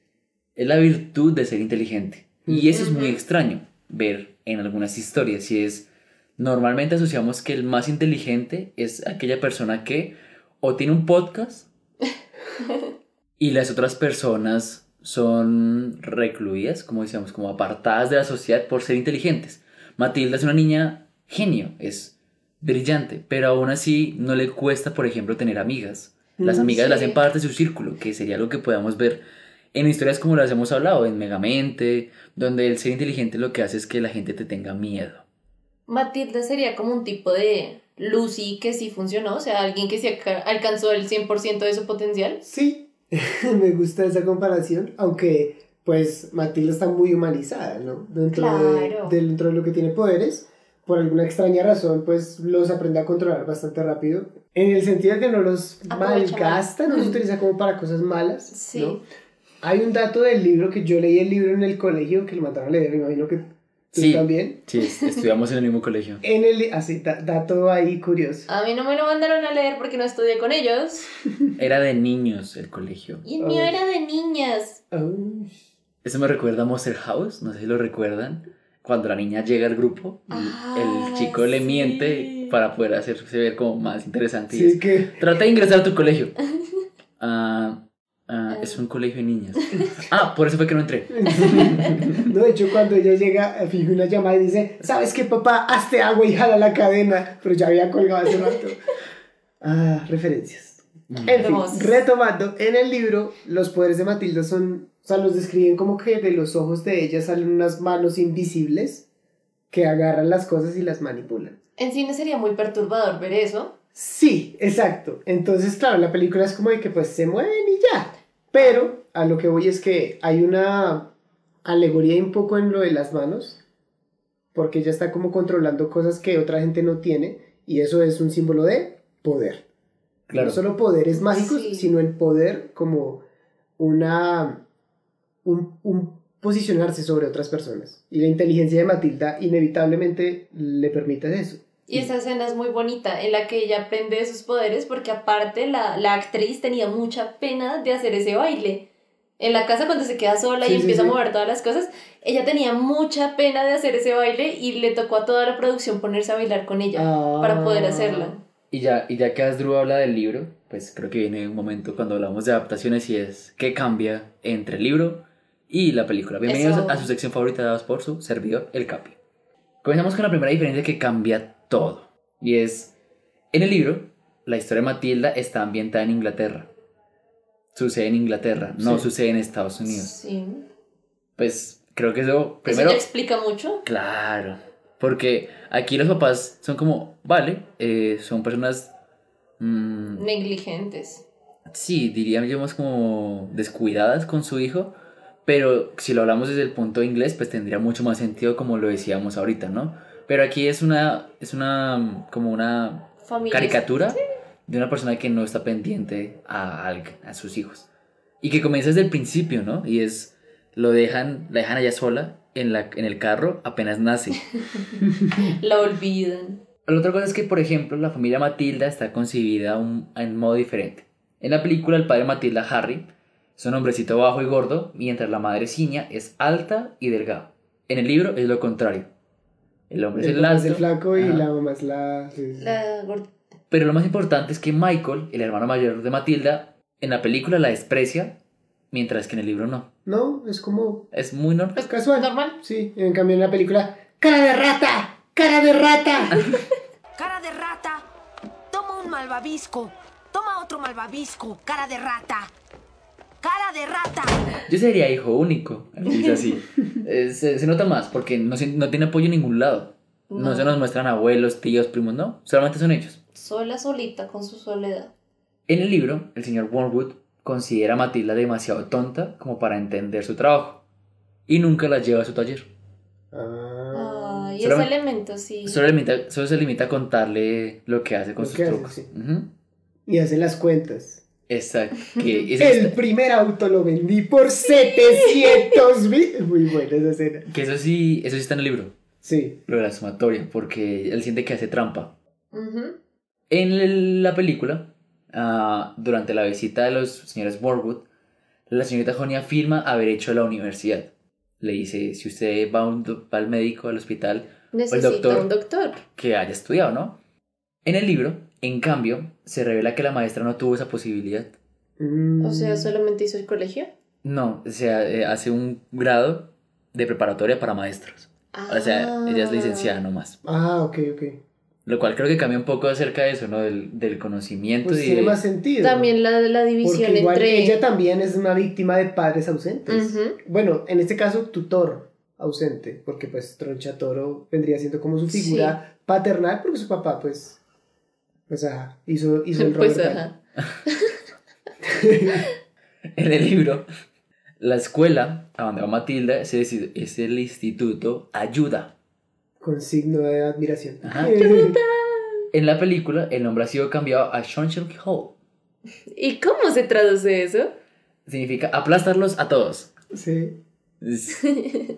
es la virtud de ser inteligente. Y eso es muy extraño ver en algunas historias y es, normalmente asociamos que el más inteligente es aquella persona que o tiene un podcast y las otras personas son recluidas, como decíamos, como apartadas de la sociedad por ser inteligentes. Matilda es una niña genio, es brillante, pero aún así no le cuesta, por ejemplo, tener amigas. Las Mm, amigas le sí. hacen parte de su círculo, que sería lo que podamos ver en historias como las hemos hablado, en Megamente, donde el ser inteligente lo que hace es que la gente te tenga miedo. Matilda sería como un tipo de Lucy que sí funcionó, o sea, alguien que sí alca- alcanzó el 100% de su potencial. Sí, me gusta esa comparación, aunque pues Matilda está muy humanizada, ¿no? Dentro, Claro. de, dentro de lo que tiene poderes, por alguna extraña razón, pues los aprende a controlar bastante rápido, en el sentido de que no los malgasta, no los utiliza como para cosas malas, Sí. ¿no? Hay un dato del libro que yo leí el libro en el colegio, que lo mandaron a leer, me imagino que tú Sí. también. Sí, es- estudiamos en el mismo colegio. En el, así, da- dato ahí curioso. A mí no me lo mandaron a leer porque no estudié con ellos. Era de niños el colegio. Y el mío Ay. era de niñas. Eso me recuerda a Monster House, no sé si lo recuerdan. Cuando la niña llega al grupo, y Ah, el chico le miente para poder hacerse ver como más interesante. y sí, es, que... Trata de ingresar a tu colegio. Ah, ah, es un colegio de niñas. Ah, por eso fue que no entré. No, de hecho, cuando ella llega, eh, finge una llamada y dice, ¿sabes qué, papá? Hazte agua y jala la cadena. Pero ya había colgado hace rato. Ah, referencias. En fin, retomando, en el libro, los poderes de Matilda son, o sea, los describen como que de los ojos de ella salen unas manos invisibles que agarran las cosas y las manipulan. En cine sería muy perturbador ver eso. Sí, exacto. Entonces, claro, la película es como de que pues se mueven y ya. Pero a lo que voy es que hay una alegoría un poco en lo de las manos, porque ella está como controlando cosas que otra gente no tiene, y eso es un símbolo de poder. Claro. No solo poderes mágicos, Sí. sino el poder como una... Un, un posicionarse sobre otras personas. Y la inteligencia de Matilda inevitablemente le permite eso. Y esa escena es muy bonita, en la que ella aprende de sus poderes, porque aparte la, la actriz tenía mucha pena de hacer ese baile. En la casa cuando se queda sola Sí, y empieza sí. a mover todas las cosas, ella tenía mucha pena de hacer ese baile y le tocó a toda la producción ponerse a bailar con ella para poder Ah. hacerlo. Y ya, y ya que Asdru habla del libro, pues creo que viene un momento cuando hablamos de adaptaciones y es qué cambia entre el libro y la película. Bienvenidos Eso. a su sección favorita dados por su servidor, El Capi. Comenzamos con la primera diferencia que cambia todo. Y es, en el libro, la historia de Matilda está ambientada en Inglaterra. Sucede en Inglaterra, no Sí. sucede en Estados Unidos. Sí. Pues creo que eso, Eso primero... te explica mucho. Claro, porque aquí los papás son como, vale, eh, son personas, mm, Negligentes. sí, diríamos como descuidadas con su hijo, pero si lo hablamos desde el punto inglés, pues tendría mucho más sentido como lo decíamos ahorita, ¿no? Pero aquí es una, es una, como una caricatura de una persona que no está pendiente a, a sus hijos. Y que comienza desde el principio, ¿no? Y es, lo dejan, la dejan allá sola en, la, en el carro apenas nace. La olvidan. La otra cosa es que, por ejemplo, la familia Matilda está concebida un- en modo diferente. En la película, el padre Matilda, Harry, es un hombrecito bajo y gordo, mientras la madre Ciña es alta y delgada. En el libro es lo contrario. El hombre es El el papá es alto. el flaco y ajá. la mamá es la... sí, sí. La gor- Pero lo más importante es que Michael, el hermano mayor de Matilda, en la película la desprecia, mientras que en el libro no. No, es como Es muy normal. Es casual. normal. Sí, en cambio en la película... ¡Cara de rata! ¡Cara de rata! Cara de rata. Toma un malvavisco. Toma otro malvavisco. Cara de rata. Cara de rata. Yo sería hijo único, dice así. Eh, se, se nota más porque no, no tiene apoyo en ningún lado. No. No. se nos muestran abuelos, tíos, primos, no. Solamente son ellos. Sola, solita, con su soledad. En el libro, el señor Wormwood considera a Matilda demasiado tonta como para entender su trabajo y nunca la lleva a su taller. Ah, Ay, ese Solamente- elemento sí. Solo, limita- solo se limita a contarle lo que hace con Lo sus hace, trucos. sí. Ujú. y hace las cuentas. Exacto. Que El primer auto lo vendí por 700 mil. Muy buena esa escena. Que eso sí, eso sí está en el libro, Sí. lo de la sumatoria, porque él siente que hace trampa. Ujú. En el- la película, ah, durante la visita de los señores Wormwood, la señorita Honey afirma haber hecho la universidad. Le dice, si usted va, un va al médico, al hospital, Necesita doctor. un doctor. que haya estudiado, ¿no? En el libro, en cambio, se revela que la maestra no tuvo esa posibilidad. Mm, O sea, solamente hizo el colegio. No, o sea, eh, hace un grado de preparatoria para maestros. O sea, ella es licenciada nomás. Ah, ok, ok. Lo cual creo que cambia un poco acerca de eso, ¿no? Del, del conocimiento Pues y tiene de- más sentido. También la, la división Porque igual entre. ella también es una víctima de padres ausentes. Ujú. Bueno, en este caso, tutor ausente, porque pues Tronchatoro vendría siendo como su figura paternal, porque su papá, pues, pues ajá, hizo, hizo el Pues Robert ajá. En el libro, la escuela a donde va Matilda es el, es el instituto Ayuda. con signo de admiración. Ajá. En la película, el nombre ha sido cambiado a Shonshel Hall. ¿Y cómo se traduce eso? Significa aplastarlos a todos. sí.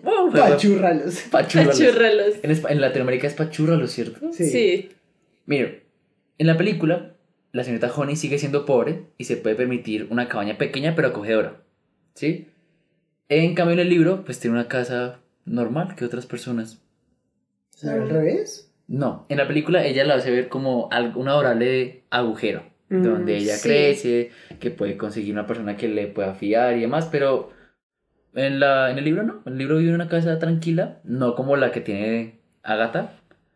Bueno, Pachurralos. pachúrralos. Pachurralos. En, en Latinoamérica es pachúrralos, ¿cierto? Sí. Sí. Mire, en la película, la señorita Honey sigue siendo pobre y se puede permitir una cabaña pequeña pero acogedora. ¿Sí? En cambio, en el libro, pues tiene una casa normal que otras personas. O sea, al revés. No, en la película ella la hace ver como un adorable agujero, Mm, donde ella sí. crece, que puede conseguir una persona que le pueda fiar y demás, pero en, la, en el libro no, en el libro vive en una casa tranquila, no como la que tiene Agatha,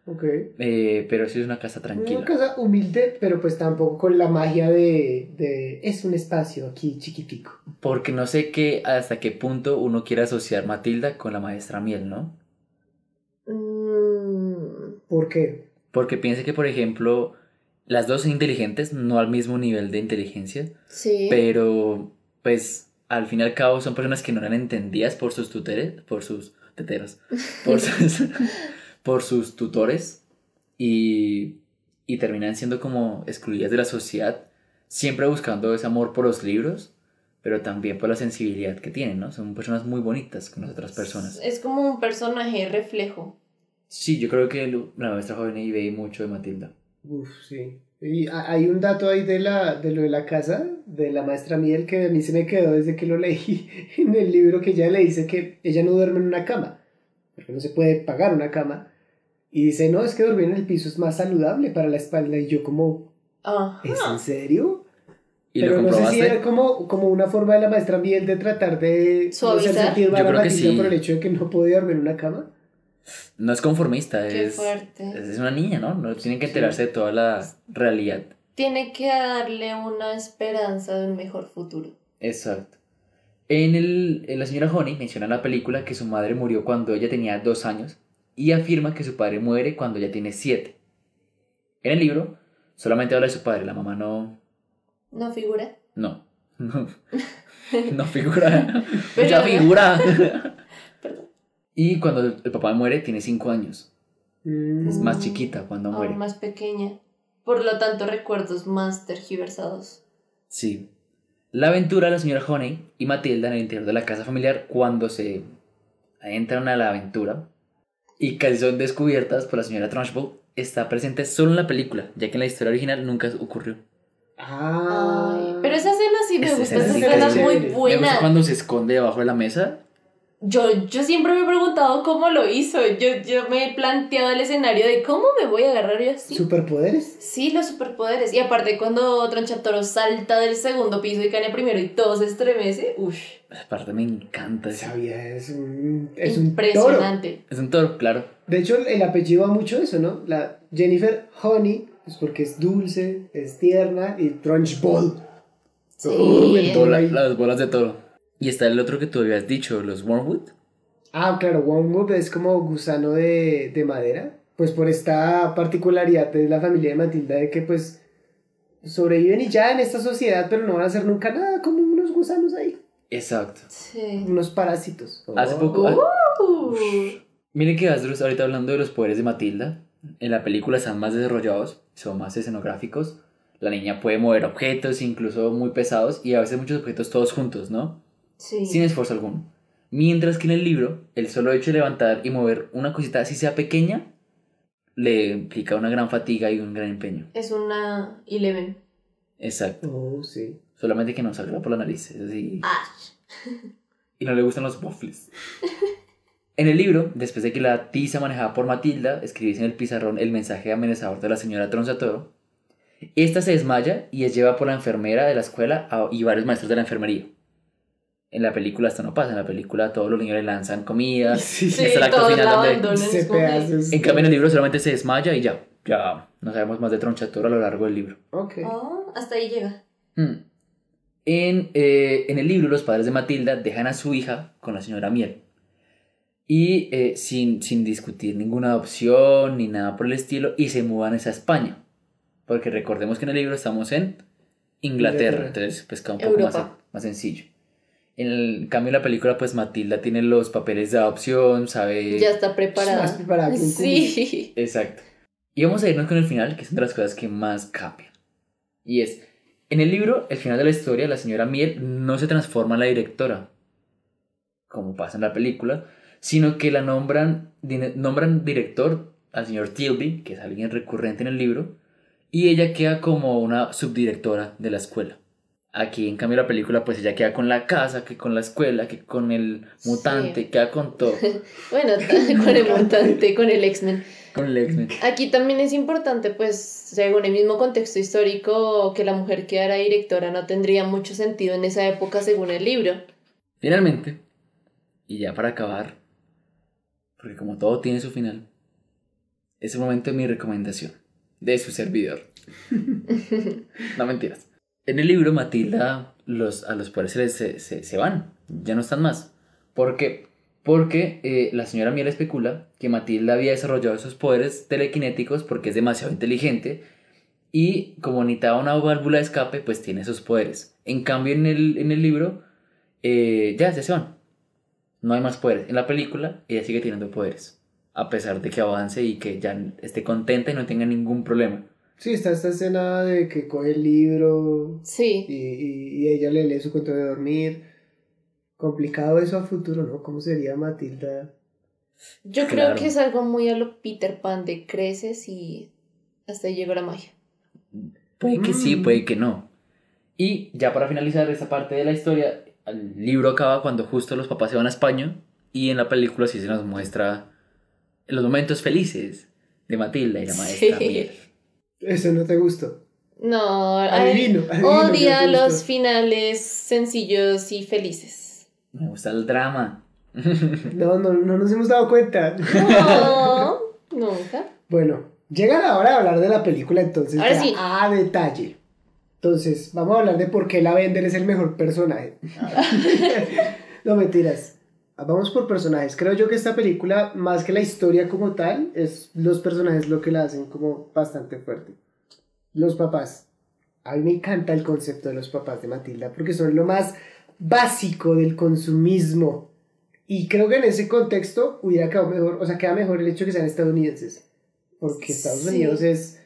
Ok. eh, pero sí es una casa tranquila. Una casa humilde, pero pues tampoco con la magia de, de es un espacio aquí chiquitico. Porque no sé qué, hasta qué punto uno quiere asociar Matilda con la maestra Miel, ¿no? Mm, ¿Por qué? Porque piense que, por ejemplo, las dos son inteligentes, no al mismo nivel de inteligencia, sí. pero pues al fin y al cabo son personas que no eran entendidas por sus tutores, por sus teteros, por sus, por sus tutores y, y terminan siendo como excluidas de la sociedad, siempre buscando ese amor por los libros, pero también por la sensibilidad que tienen, ¿no? Son personas muy bonitas con las otras personas. Es como un personaje reflejo. Sí, yo creo que la maestra joven ahí ve mucho de Matilda. Uf, sí. Y ha- hay un dato ahí de, la, de lo de la casa, de la maestra Miel, que a mí se me quedó desde que lo leí en el libro, que ella le dice que ella no duerme en una cama, porque no se puede pagar una cama. Y dice, no, es que dormir en el piso es más saludable para la espalda. Y yo como, Ajá. ¿es en serio? ¿Y Pero lo no sé si era como, como una forma de la maestra Miel de tratar de no Suavizar. hacer sentir mal Yo a sí. por el hecho de que no podía dormir en una cama. No es conformista, Qué es, fuerte. es una niña, ¿no? No tienen que enterarse de toda la realidad. Tiene que darle una esperanza de un mejor futuro. Exacto. En, el, en la señora Honey menciona en la película que su madre murió cuando ella tenía dos años y afirma que su padre muere cuando ella tiene siete. En el libro solamente habla de su padre, la mamá no... ¿No figura? No. No, no figura. Pero- ya figura. Perdón. Y cuando el papá muere tiene cinco años. Mm. Es más chiquita cuando muere. más pequeña. por lo tanto recuerdos más tergiversados. Sí. La aventura de la señora Honey y Matilda en el interior de la casa familiar cuando se entran a la aventura y casi son descubiertas por la señora Trunchbull está presente solo en la película, ya que en la historia original nunca ocurrió. Ah. Ay, pero esa escena sí me Esa gusta, escena esa escena es muy chévere. Me buena. gusta cuando se esconde debajo de la mesa. Yo, yo siempre me he preguntado cómo lo hizo. Yo, yo me he planteado el escenario de cómo me voy a agarrar yo así. ¿Superpoderes? Sí, los superpoderes. Y aparte cuando Tronchatoro salta del segundo piso y cae en el primero y todo se estremece, uff, Esa parte me encanta. ese- Sabía, es un, es un toro. impresionante. Es un toro, claro. De hecho, el apellido va mucho eso, ¿no? La Jennifer Honey, es porque es dulce, es tierna, y Trunchbull. Sí. Uh, el toro Bola- ahí. las bolas de toro. Y está el otro que tú habías dicho, los Wormwood. Ah, claro, Wormwood es como gusano de, de madera. Pues por esta particularidad de la familia de Matilda de que pues sobreviven y ya en esta sociedad, pero no van a hacer nunca nada, como unos gusanos ahí. Exacto. Sí. Unos parásitos. Hace Oh. poco. ah, Uh. Miren que Asdrus ahorita hablando de los poderes de Matilda. En la película están más desarrollados, son más escenográficos. La niña puede mover objetos, incluso muy pesados, y a veces muchos objetos todos juntos, ¿no? Sí. Sin esfuerzo alguno. Mientras que en el libro, el solo hecho de levantar y mover una cosita así sea pequeña, le implica una gran fatiga y un gran empeño. Es una Eleven. Exacto. Oh, sí. Solamente que no salga por la nariz. es así. Ash. y no le gustan los waffles. En el libro, después de que la tiza manejada por Matilda escribiese en el pizarrón el mensaje amenazador de la señora Tronzatoro, esta se desmaya y es llevada por la enfermera de la escuela y varios maestros de la enfermería. En la película esto no pasa, en la película todos los niños le lanzan comida, Sí, Sí, el acto todos final la donde-. Se pedazos. En cambio en el libro solamente se desmaya y ya, ya no sabemos más de Tronchatoro a lo largo del libro. Ok. Oh, hasta ahí llega. Mm. En, eh, en el libro, los padres de Matilda dejan a su hija con la señora Miel. Y eh, sin, sin discutir ninguna adopción ni nada por el estilo, y se mudan a España. Porque recordemos que en el libro estamos en Inglaterra, Inglaterra. entonces pues queda un poco más, más sencillo. En el cambio en la película, pues Matilda tiene los papeles de adopción, sabe... Ya está preparada. Más preparada que un Sí. Exacto. Y vamos a irnos con el final, que es una de las cosas que más cambian. Y es, en el libro, el final de la historia, la señora Miel no se transforma en la directora, como pasa en la película, sino que la nombran, nombran director al señor Tilby, que es alguien recurrente en el libro, y ella queda como una subdirectora de la escuela. Aquí, en cambio, la película, pues ella queda con la casa, que con la escuela, que con el mutante, Sí. queda con todo, Bueno, con el mutante, con el X-Men. con el X-Men. Aquí también es importante, pues, según el mismo contexto histórico, que la mujer quedara directora no tendría mucho sentido en esa época según el libro. Finalmente, y ya para acabar, porque como todo tiene su final, es el momento de mi recomendación de su servidor. no mentiras. En el libro, Matilda, los, a los les- se, se- se van, ya no están más. ¿Por qué? Porque eh, la señora Miel especula que Matilda había desarrollado esos poderes telequinéticos porque es demasiado inteligente y como necesitaba una válvula de escape, pues tiene esos poderes. En cambio, en el, en el libro, eh, ya, ya se van. No hay más poderes. En la película, ella sigue teniendo poderes. A pesar de que avance y que ya esté contenta y no tenga ningún problema. Sí, está esta escena de que coge el libro Sí. y, y- y ella le lee su cuento de dormir. Complicado eso a futuro, ¿no? ¿Cómo sería Matilda? Yo creo Claro. que es algo muy a lo Peter Pan de creces y hasta ahí llegó la magia. Puede que sí, Mm. puede que no. Y ya para finalizar esta parte de la historia, el libro acaba cuando justo los papás se van a España y en la película sí se nos muestra los momentos felices de Matilda y la maestra Sí. Miel. Eso no te gustó. No, Adivino, odia ¿qué te los finales sencillos y felices. Me gusta el drama. No, no, no nos hemos dado cuenta. No, nunca. Bueno, llega la hora de hablar de la película entonces Ahora ya sí. a detalle. Entonces, vamos a hablar de por qué la Bender es el mejor personaje. no mentiras. Vamos por personajes. Creo yo que esta película, más que la historia como tal, es los personajes lo que la hacen como bastante fuerte. Los papás. A mí me encanta el concepto de los papás de Matilda porque son lo más básico del consumismo. Y creo que en ese contexto hubiera quedado mejor, o sea, queda mejor el hecho de que sean estadounidenses. Porque Estados Sí. Unidos es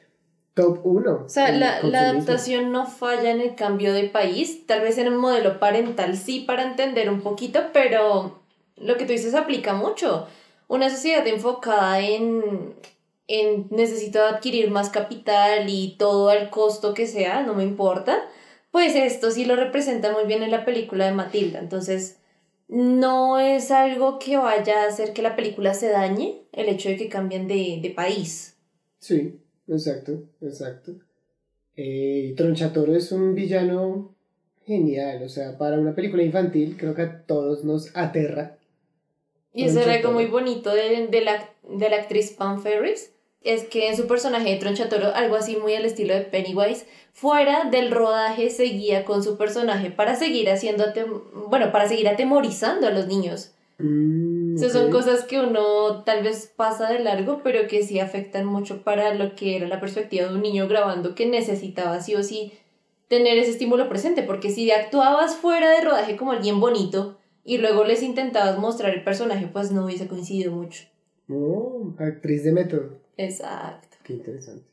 top 1. O sea, la, la adaptación no falla en el cambio de país, tal vez en el modelo parental sí para entender un poquito, pero lo que tú dices aplica mucho. Una sociedad enfocada en, en necesito adquirir más capital y todo al costo que sea, no me importa, pues esto sí lo representa muy bien en la película de Matilda. Entonces, no es algo que vaya a hacer que la película se dañe el hecho de que cambien de, de país. Sí, exacto, exacto. Eh, Tronchatoro es un villano genial, o sea, para una película infantil creo que a todos nos aterra. Y eso era algo muy bonito de, de la, de la actriz Pam Ferris, es que en su personaje de Tronchatoro, algo así muy al estilo de Pennywise, fuera del rodaje seguía con su personaje para seguir haciendo, bueno, para seguir atemorizando a los niños. Mm, O sea, son cosas que uno tal vez pasa de largo, pero que sí afectan mucho para lo que era la perspectiva de un niño grabando que necesitaba sí o sí tener ese estímulo presente, porque si actuabas fuera de rodaje como alguien bonito y luego les intentabas mostrar el personaje, pues no hubiese coincidido mucho. Oh, actriz de método. Exacto. Qué interesante.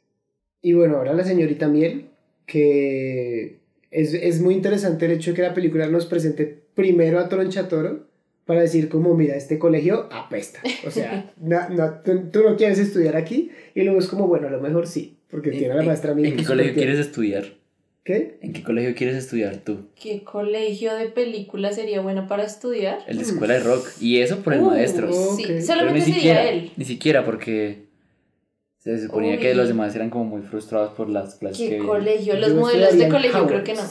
Y bueno, ahora la señorita Miel, que es, es muy interesante el hecho de que la película nos presente primero a Tronchatoro para decir como, mira, este colegio apesta. O sea, no, no, tú, tú no quieres estudiar aquí. Y luego es como, bueno, a lo mejor sí, porque tiene a la maestra Miel. ¿En qué colegio quieres estudiar? ¿Qué? ¿En qué colegio quieres estudiar tú? ¿Qué colegio de película sería bueno para estudiar? El de escuela de rock. Y eso por el Uh, maestro. Sí, solamente sería siquiera, él. Ni siquiera porque se suponía que los demás eran como muy frustrados por las clases que ¿Qué vienen. colegio? Los Yo modelos de colegio creo que no.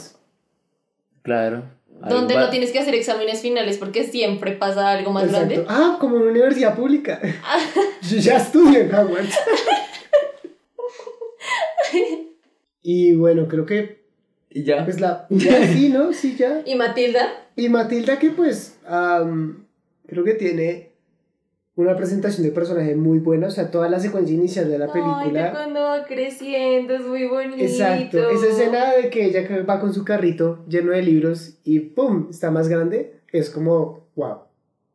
Claro. Donde no tienes que hacer exámenes finales porque siempre pasa algo más Exacto. grande. Ah, como en una universidad pública. Yo ya estudio en Howard. y bueno, creo que Y ya. pues la... Ya sí, ¿no? Sí, ya. ¿Y Matilda? Y Matilda que pues creo que tiene una presentación de personaje muy buena, o sea, toda la secuencia inicial de la Ay, película. cuando va creciendo, es muy bonito. Exacto, esa escena de que ella va con su carrito lleno de libros y ¡pum! está más grande, es como, wow.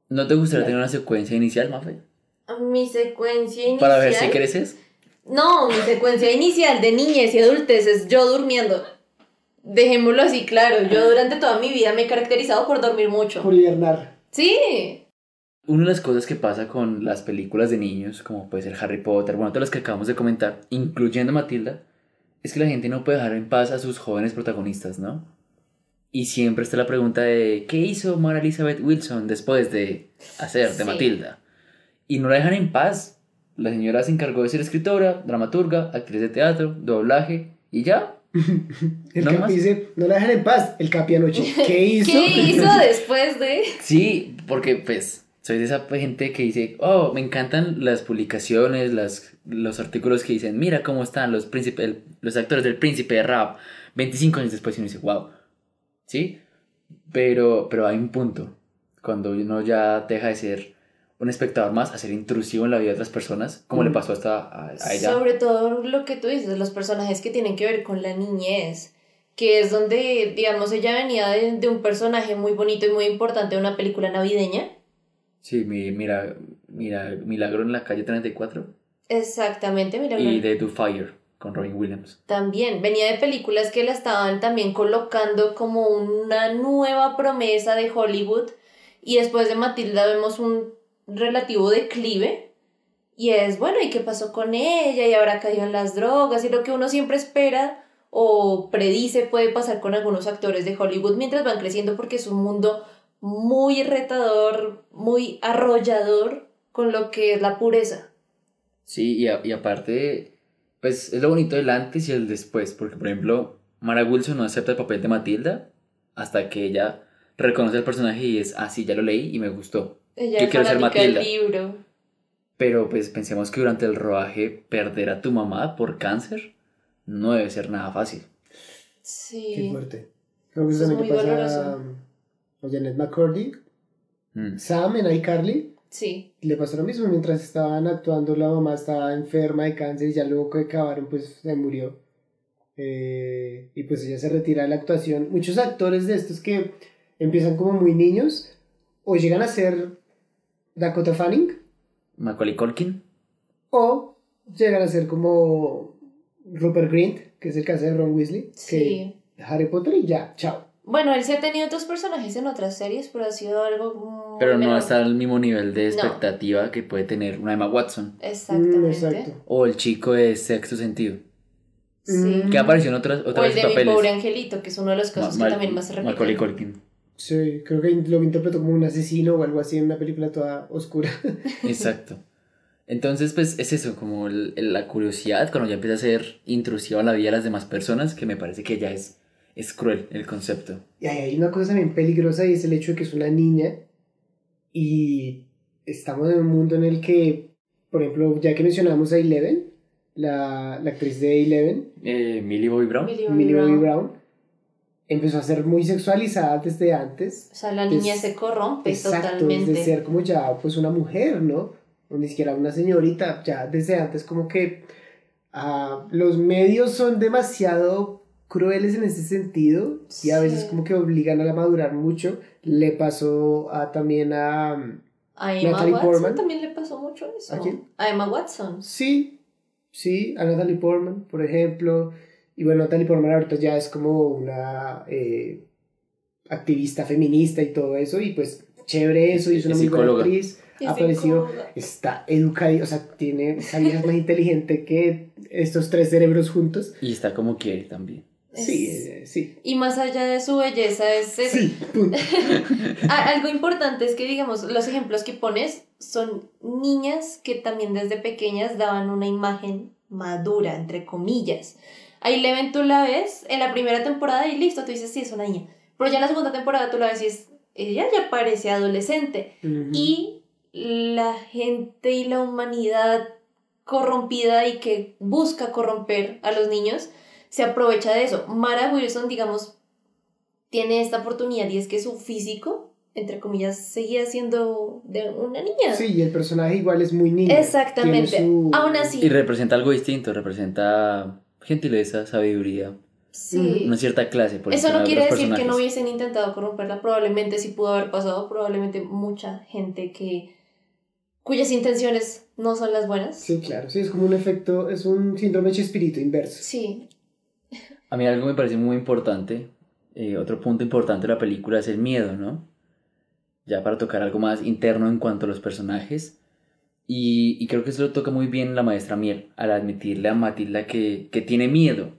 ¿No te gustaría tener una secuencia inicial, Mafe? Mi secuencia inicial. Para ver si creces. No, mi secuencia inicial de niñez y adultez es yo durmiendo. Dejémoslo así claro, yo durante toda mi vida me he caracterizado por dormir mucho. Por hibernar. Sí. Una de las cosas que pasa con las películas de niños, como puede ser Harry Potter, bueno, todas las que acabamos de comentar, incluyendo Matilda, es que la gente no puede dejar en paz a sus jóvenes protagonistas, ¿no? Y siempre está la pregunta de ¿qué hizo Mara Elizabeth Wilson después de hacer de Sí. Matilda? Y no la dejan en paz. La señora se encargó de ser escritora, dramaturga, actriz de teatro, doblaje y ya. El ¿No Capi más? dice, no la dejan en paz, el Capi anoche. ¿Qué hizo? ¿Qué hizo después de...? Sí, porque pues soy de esa gente que dice, oh, me encantan las publicaciones, las, los artículos que dicen, mira cómo están los, príncipe, el- los actores del príncipe de rap 25 años después y uno dice, wow, ¿sí? Pero, pero hay un punto, cuando uno ya deja de ser un espectador más a ser intrusivo en la vida de otras personas, como le pasó hasta a, a ella. Sobre todo lo que tú dices, los personajes que tienen que ver con la niñez, que es donde, digamos, ella venía de, de un personaje muy bonito y muy importante de una película navideña. Sí, mi- mira, mira, Milagro en la calle 34 Exactamente, mira. y The Do Fire con Robin Williams. También venía de películas que la estaban también colocando como una nueva promesa de Hollywood y después de Matilda vemos un relativo declive y es bueno, ¿y qué pasó con ella? Y ahora cayó en las drogas y lo que uno siempre espera o predice puede pasar con algunos actores de Hollywood mientras van creciendo porque es un mundo muy retador, muy arrollador con lo que es la pureza. Sí, y, a- y aparte, pues es lo bonito del antes y el después, porque por ejemplo, Mara Wilson no acepta el papel de Matilda hasta que ella reconoce el personaje y es, ah, ya lo leí y me gustó. Ella Yo es quiero ser Matilda. libro. Pero pues pensemos que durante el rodaje perder a tu mamá por cáncer no debe ser nada fácil. Qué Sí. fuerte. Creo que Es eso pasa doloroso. a, a Janet McCurdy. Mm. Sam en iCarly. Sí. Le pasó lo mismo mientras estaban actuando, la mamá estaba enferma de cáncer y ya luego que acabaron, pues se murió. Eh, y pues ella se retira de la actuación. Muchos actores de estos que empiezan como muy niños o llegan a ser Dakota Fanning Macaulay Culkin. o llegan a ser como Rupert Grint, que es el que hace de Ron Weasley. Sí. Que Harry Potter y ya, chao. Bueno, él sí ha tenido otros personajes en otras series, pero ha sido algo muy Pero no está al mismo nivel de No. expectativa que puede tener una Emma Watson. Exactamente. Mm, exacto. O el chico de sexto sentido. Sí. Que apareció en otras, O otras el de mi pobre angelito, que es uno de los casos Ma- que Mal- también más se repite. Macaulay Culkin. Sí, creo que lo interpretó como un asesino o algo así en una película toda oscura. Exacto. Entonces, pues es eso, como el- el- la curiosidad cuando ya empieza a ser intrusiva en la vida de las demás personas, que me parece que ya es, es cruel el concepto. Y hay hay una cosa también peligrosa y es el hecho de que es una niña y estamos en un mundo en el que, por ejemplo, ya que mencionamos a Eleven, la, la actriz de Eleven, Eh, Millie Bobby Brown. Millie Bobby Millie Bobby Brown. Brown, empezó a ser muy sexualizada desde antes. O sea, la niña Des- se corrompe Exacto, totalmente. desde ser como ya pues una mujer, ¿no? O ni siquiera una señorita, ya desde antes como que ah, los medios son demasiado crueles en ese sentido y a veces como que obligan a la madurar mucho. Le pasó a, también a... mm, A Emma Natalie Watson Portman. también le pasó mucho eso. ¿A quién? A Emma Watson. Sí, sí, a Natalie Portman, por ejemplo. Y bueno, Natalie Portman ahorita ya es como una eh, activista feminista y todo eso. Y pues chévere eso, y es una muy buena actriz. Ha aparecido, está educada, o sea, tiene, es más inteligente que estos tres cerebros juntos. Y está como quiere también. Sí, Es- eh, sí. Y más allá de su belleza, es, es- Sí, punto. A- algo importante es que, digamos, los ejemplos que pones son niñas que también desde pequeñas daban una imagen madura, entre comillas. Ahí Leven tú la ves en la primera temporada y listo, tú dices, sí, es una niña. Pero ya en la segunda temporada tú la ves y es, ella ya parece adolescente. Ujú. Y la gente y la humanidad corrompida y que busca corromper a los niños se aprovecha de eso. Mara Wilson, digamos, tiene esta oportunidad y es que su físico, entre comillas, seguía siendo de una niña. Sí, y el personaje igual es muy niño. Exactamente. Su- Aún así, Y representa algo distinto, representa gentileza, sabiduría, sí. una cierta clase. Por Eso no quiere decir que no hubiesen intentado corromperla, probablemente sí pudo haber pasado, probablemente mucha gente que cuyas intenciones no son las buenas. Sí, claro, sí, es como un efecto, es un síndrome de espíritu inverso. Sí, A mí algo me parece muy importante, eh, otro punto importante de la película es el miedo, ¿no? Ya para tocar algo más interno en cuanto a los personajes. Y, y creo que eso lo toca muy bien la maestra Miel, al admitirle a Matilda que, que tiene miedo.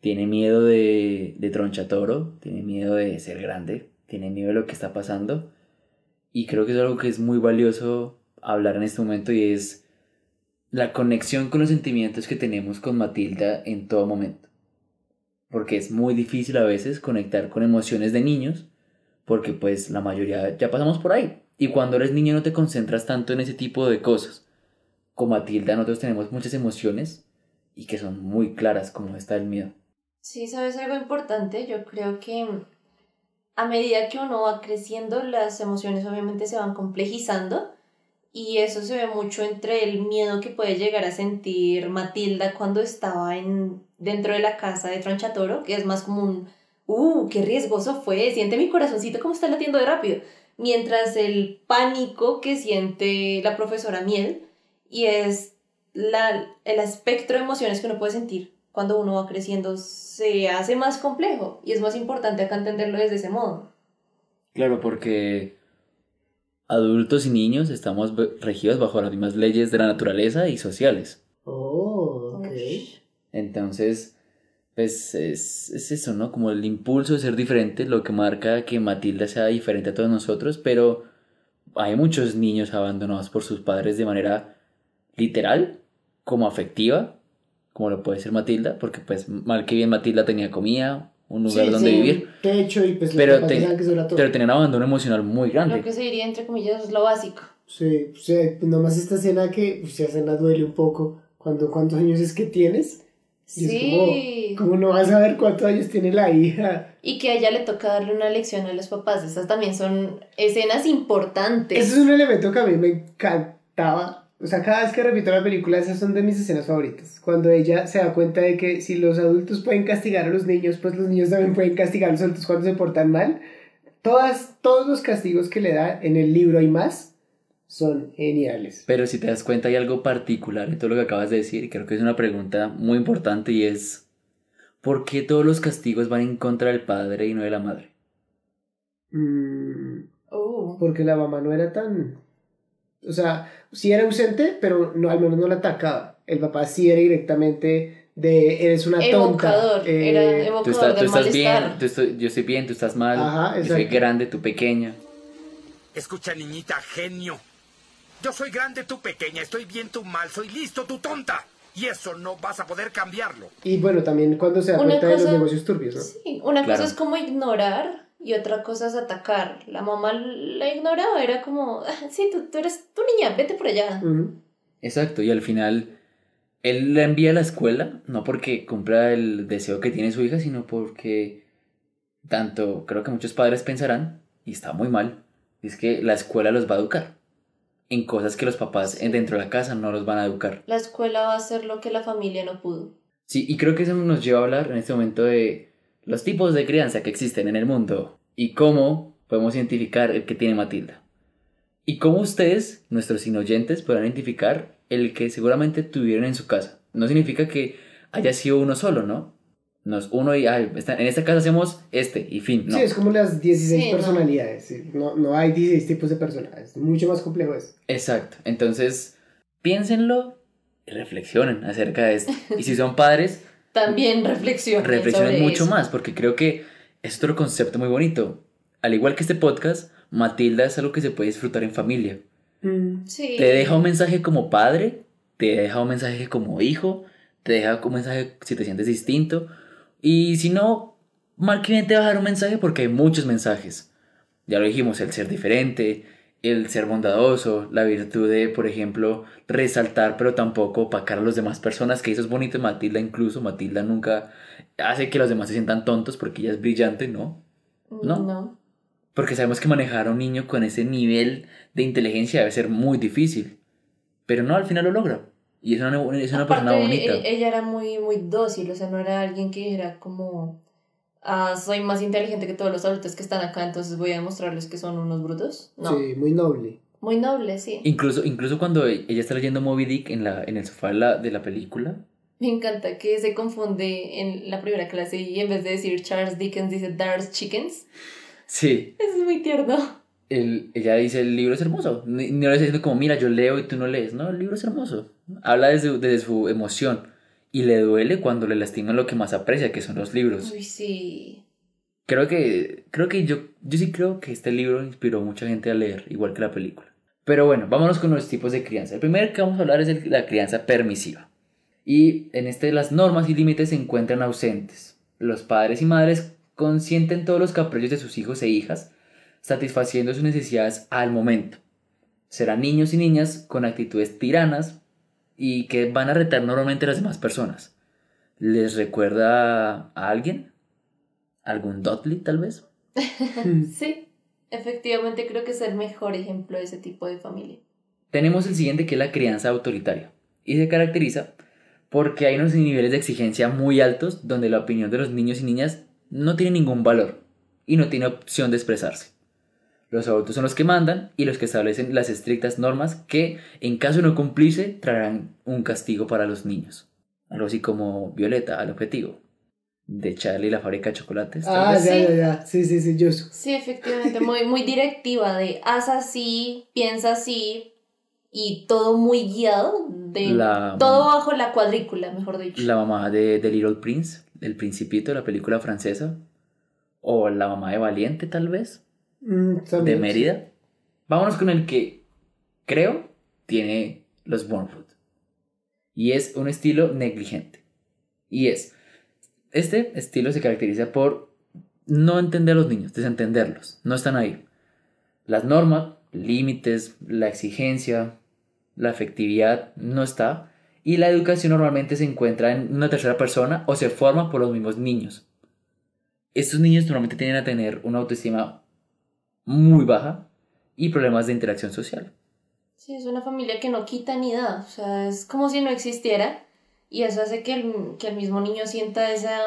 Tiene miedo de, de Tronchatoro, tiene miedo de ser grande, tiene miedo de lo que está pasando. Y creo que es algo que es muy valioso hablar en este momento y es la conexión con los sentimientos que tenemos con Matilda en todo momento. Porque es muy difícil a veces conectar con emociones de niños, porque pues la mayoría ya pasamos por ahí. Y cuando eres niño no te concentras tanto en ese tipo de cosas. Con Matilda nosotros tenemos muchas emociones y que son muy claras, como está el miedo. Sí, ¿sabes algo importante? Yo creo que a medida que uno va creciendo, las emociones obviamente se van complejizando y eso se ve mucho entre el miedo que puede llegar a sentir Matilda cuando estaba en, dentro de la casa de Tronchatoro, que es más como un, ¡uh, qué riesgoso fue! Siente mi corazoncito como está latiendo de rápido. Mientras el pánico que siente la profesora Miel y es la, el espectro de emociones que uno puede sentir cuando uno va creciendo se hace más complejo y es más importante acá entenderlo desde ese modo. Claro, porque adultos y niños estamos regidos bajo las mismas leyes de la naturaleza y sociales. Oh, ok. Entonces, pues es, es eso, ¿no? Como el impulso de ser diferente, lo que marca que Matilda sea diferente a todos nosotros, pero hay muchos niños abandonados por sus padres de manera literal, como afectiva, como lo puede ser Matilda, porque pues mal que bien Matilda tenía comida, un lugar Sí, donde sí, vivir, Techo y pues pero, te- que todo. pero tenía un abandono emocional muy Lo grande. que se diría entre comillas es lo básico. Sí, o sea, nomás esta escena que, pues, esa escena duele un poco. Cuando, ¿Cuántos años es que tienes? Es Sí. como, ¿cómo no vas a ver cuántos años tiene la hija? Y que a ella le toca darle una lección a los papás. Esas también son escenas importantes. Ese es un elemento que a mí me encantaba. O sea, cada vez que repito la película, esas son de mis escenas favoritas. Cuando ella se da cuenta de que si los adultos pueden castigar a los niños, pues los niños también pueden castigar a los adultos cuando se portan mal. Todas, todos los castigos que le da en el libro y más son geniales. Pero si te das cuenta hay algo particular en todo lo que acabas de decir y creo que es una pregunta muy importante y es ¿por qué todos los castigos van en contra del padre y no de la madre? Mm, Oh. porque la mamá no era tan... O sea, sí era ausente, pero no, al menos no la atacaba. El papá sí era directamente de eres una tonta. Evocador, eh, era Tú, evocador estás, tú estás bien, malestar. tú estoy- yo estoy bien, tú estás mal, Ajá, yo soy grande, tú pequeña. Escucha, niñita, genio. Yo soy grande, tú pequeña. Estoy bien, tú mal. Soy listo, tú tonta. Y eso no vas a poder cambiarlo. Y bueno, también cuando se da Una cuenta de los negocios turbios, ¿no? Sí, una Claro. cosa es como ignorar y otra cosa es atacar. La mamá la ignoraba, era como, "Ah, sí, tú, tú eres tu niña, vete por allá. Exacto, y al final él la envía a la escuela, no porque cumpla el deseo que tiene su hija, sino porque tanto creo que muchos padres pensarán, y está muy mal, es que la escuela los va a educar en cosas que los papás en- dentro de la casa no los van a educar. La escuela va a hacer lo que la familia no pudo. Sí, y creo que eso nos lleva a hablar en este momento de los tipos de crianza que existen en el mundo y cómo podemos identificar el que tiene Matilda. Y cómo ustedes, nuestros inoyentes, podrán identificar el que seguramente tuvieron en su casa. No significa que haya sido uno solo, ¿no? No es uno y ay, esta- en esta casa hacemos este y fin. No. Sí, es como las 16 Sí, no. personalidades. sí. No, no hay 16 tipos de personalidades. Mucho más complejo es. Exacto. Entonces, piénsenlo y reflexionen acerca de esto. Y si son padres, También reflexionen reflexionen sobre mucho eso. más, porque creo que es otro concepto muy bonito. Al igual que este podcast, Matilda es algo que se puede disfrutar en familia. Sí. Te deja un mensaje como padre, te deja un mensaje como hijo, te deja un mensaje si te sientes distinto. Y si no, mal te va a dejar un mensaje porque hay muchos mensajes. Ya lo dijimos, el ser diferente, el ser bondadoso, la virtud de, por ejemplo, resaltar pero tampoco opacar a las demás personas, que eso es bonito Matilda incluso. Matilda nunca hace que los demás se sientan tontos porque ella es brillante, ¿no? ¿No? No. Porque sabemos que manejar a un niño con ese nivel de inteligencia debe ser muy difícil. Pero no, al final lo logra. Y es una, es una persona Aparte, bonita. e- ella era muy, muy dócil, o sea, no era alguien que era como, ah, soy más inteligente que todos los adultos que están acá, entonces voy a demostrarles que son unos brutos. No, Sí, muy noble. muy noble, sí. Incluso, incluso cuando ella está leyendo Moby Dick en, la, en el sofá de la, de la película. Me encanta que se confunde en la primera clase y en vez de decir Charles Dickens dice Dar's Chickens. Sí, Es muy tierno. el- ella dice el libro es hermoso. Ni- No le está diciendo como, mira, yo leo y tú no lees. No, el libro es hermoso. Habla desde, desde su emoción. Y le duele cuando le lastiman lo que más aprecia, que son los libros. Uy, sí. Creo que, creo que yo, yo sí creo que este libro inspiró a mucha gente a leer, igual que la película. Pero bueno, vámonos con los tipos de crianza. El primero que vamos a hablar es el- la crianza permisiva. Y en este las normas y límites se encuentran ausentes. Los padres y madres consienten todos los caprichos de sus hijos e hijas, satisfaciendo sus necesidades al momento. Serán niños y niñas con actitudes tiranas y que van a retar normalmente a las demás personas. ¿Les recuerda a alguien? ¿Algún Dudley tal vez? Sí, efectivamente creo que es el mejor ejemplo de ese tipo de familia. Tenemos el siguiente que es la crianza autoritaria y se caracteriza porque hay unos niveles de exigencia muy altos donde la opinión de los niños y niñas no tiene ningún valor y no tiene opción de expresarse. Los adultos son los que mandan y los que establecen las estrictas normas que, en caso de no cumplirse, traerán un castigo para los niños. Algo así como Violeta al objetivo de Charlie y la fábrica de chocolates. Ah, ya, Sí. ya, ya. Sí, sí, sí, yo. Sí, efectivamente, muy, muy directiva de haz así, piensa así y todo muy guiado, de La- todo bajo la cuadrícula, mejor dicho. La mamá de, de Little Prince, el principito de la película francesa. O la mamá de Valiente, tal vez, Mm, de Mérida. Vámonos con el que creo tiene los Bornwood. Y es un estilo negligente. Y es, este estilo se caracteriza por no entender a los niños, desentenderlos, no están ahí. Las normas, límites, la exigencia, la afectividad no está. Y la educación normalmente se encuentra en una tercera persona o se forma por los mismos niños. Estos niños normalmente tienden a tener una autoestima muy baja y problemas de interacción social. Sí, es una familia que no quita ni da, o sea, es como si no existiera y eso hace que el, que el mismo niño sienta esa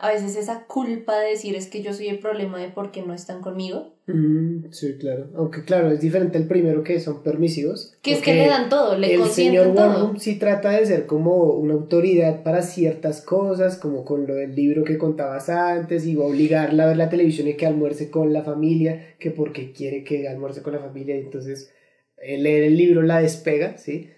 a veces esa culpa de decir es que yo soy el problema de por qué no están conmigo. Mm, sí, claro. Aunque claro, es diferente el primero que son permisivos. Que es que le dan todo, le el señor. Warhol sí trata de ser como una autoridad para ciertas cosas, como con lo del libro que contabas antes, y va a obligarla a ver la televisión y que almuerce con la familia, que porque quiere que almuerce con la familia, y entonces eh, leer el libro la despega, ¿sí?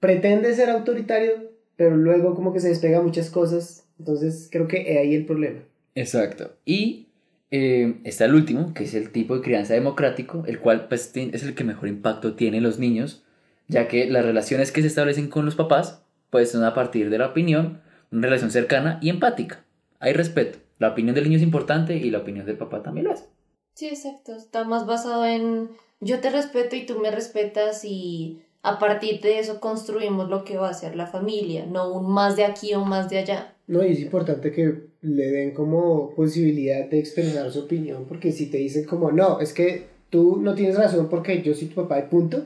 Pretende ser autoritario, pero luego como que se despega muchas cosas, entonces creo que ahí el problema. Exacto. Y eh, está el último, que es el tipo de crianza democrático, el cual pues, es el que mejor impacto tiene en los niños, ya que las relaciones que se establecen con los papás pues son a partir de la opinión, una relación cercana y empática. Hay respeto. La opinión del niño es importante y la opinión del papá también lo es. Sí, exacto. Está más basado en yo te respeto y tú me respetas y a partir de eso construimos lo que va a ser la familia, no un más de aquí o más de allá. No, y es importante que le den como posibilidad de expresar su opinión, porque si te dicen como, no, es que tú no tienes razón porque yo soy tu papá y punto,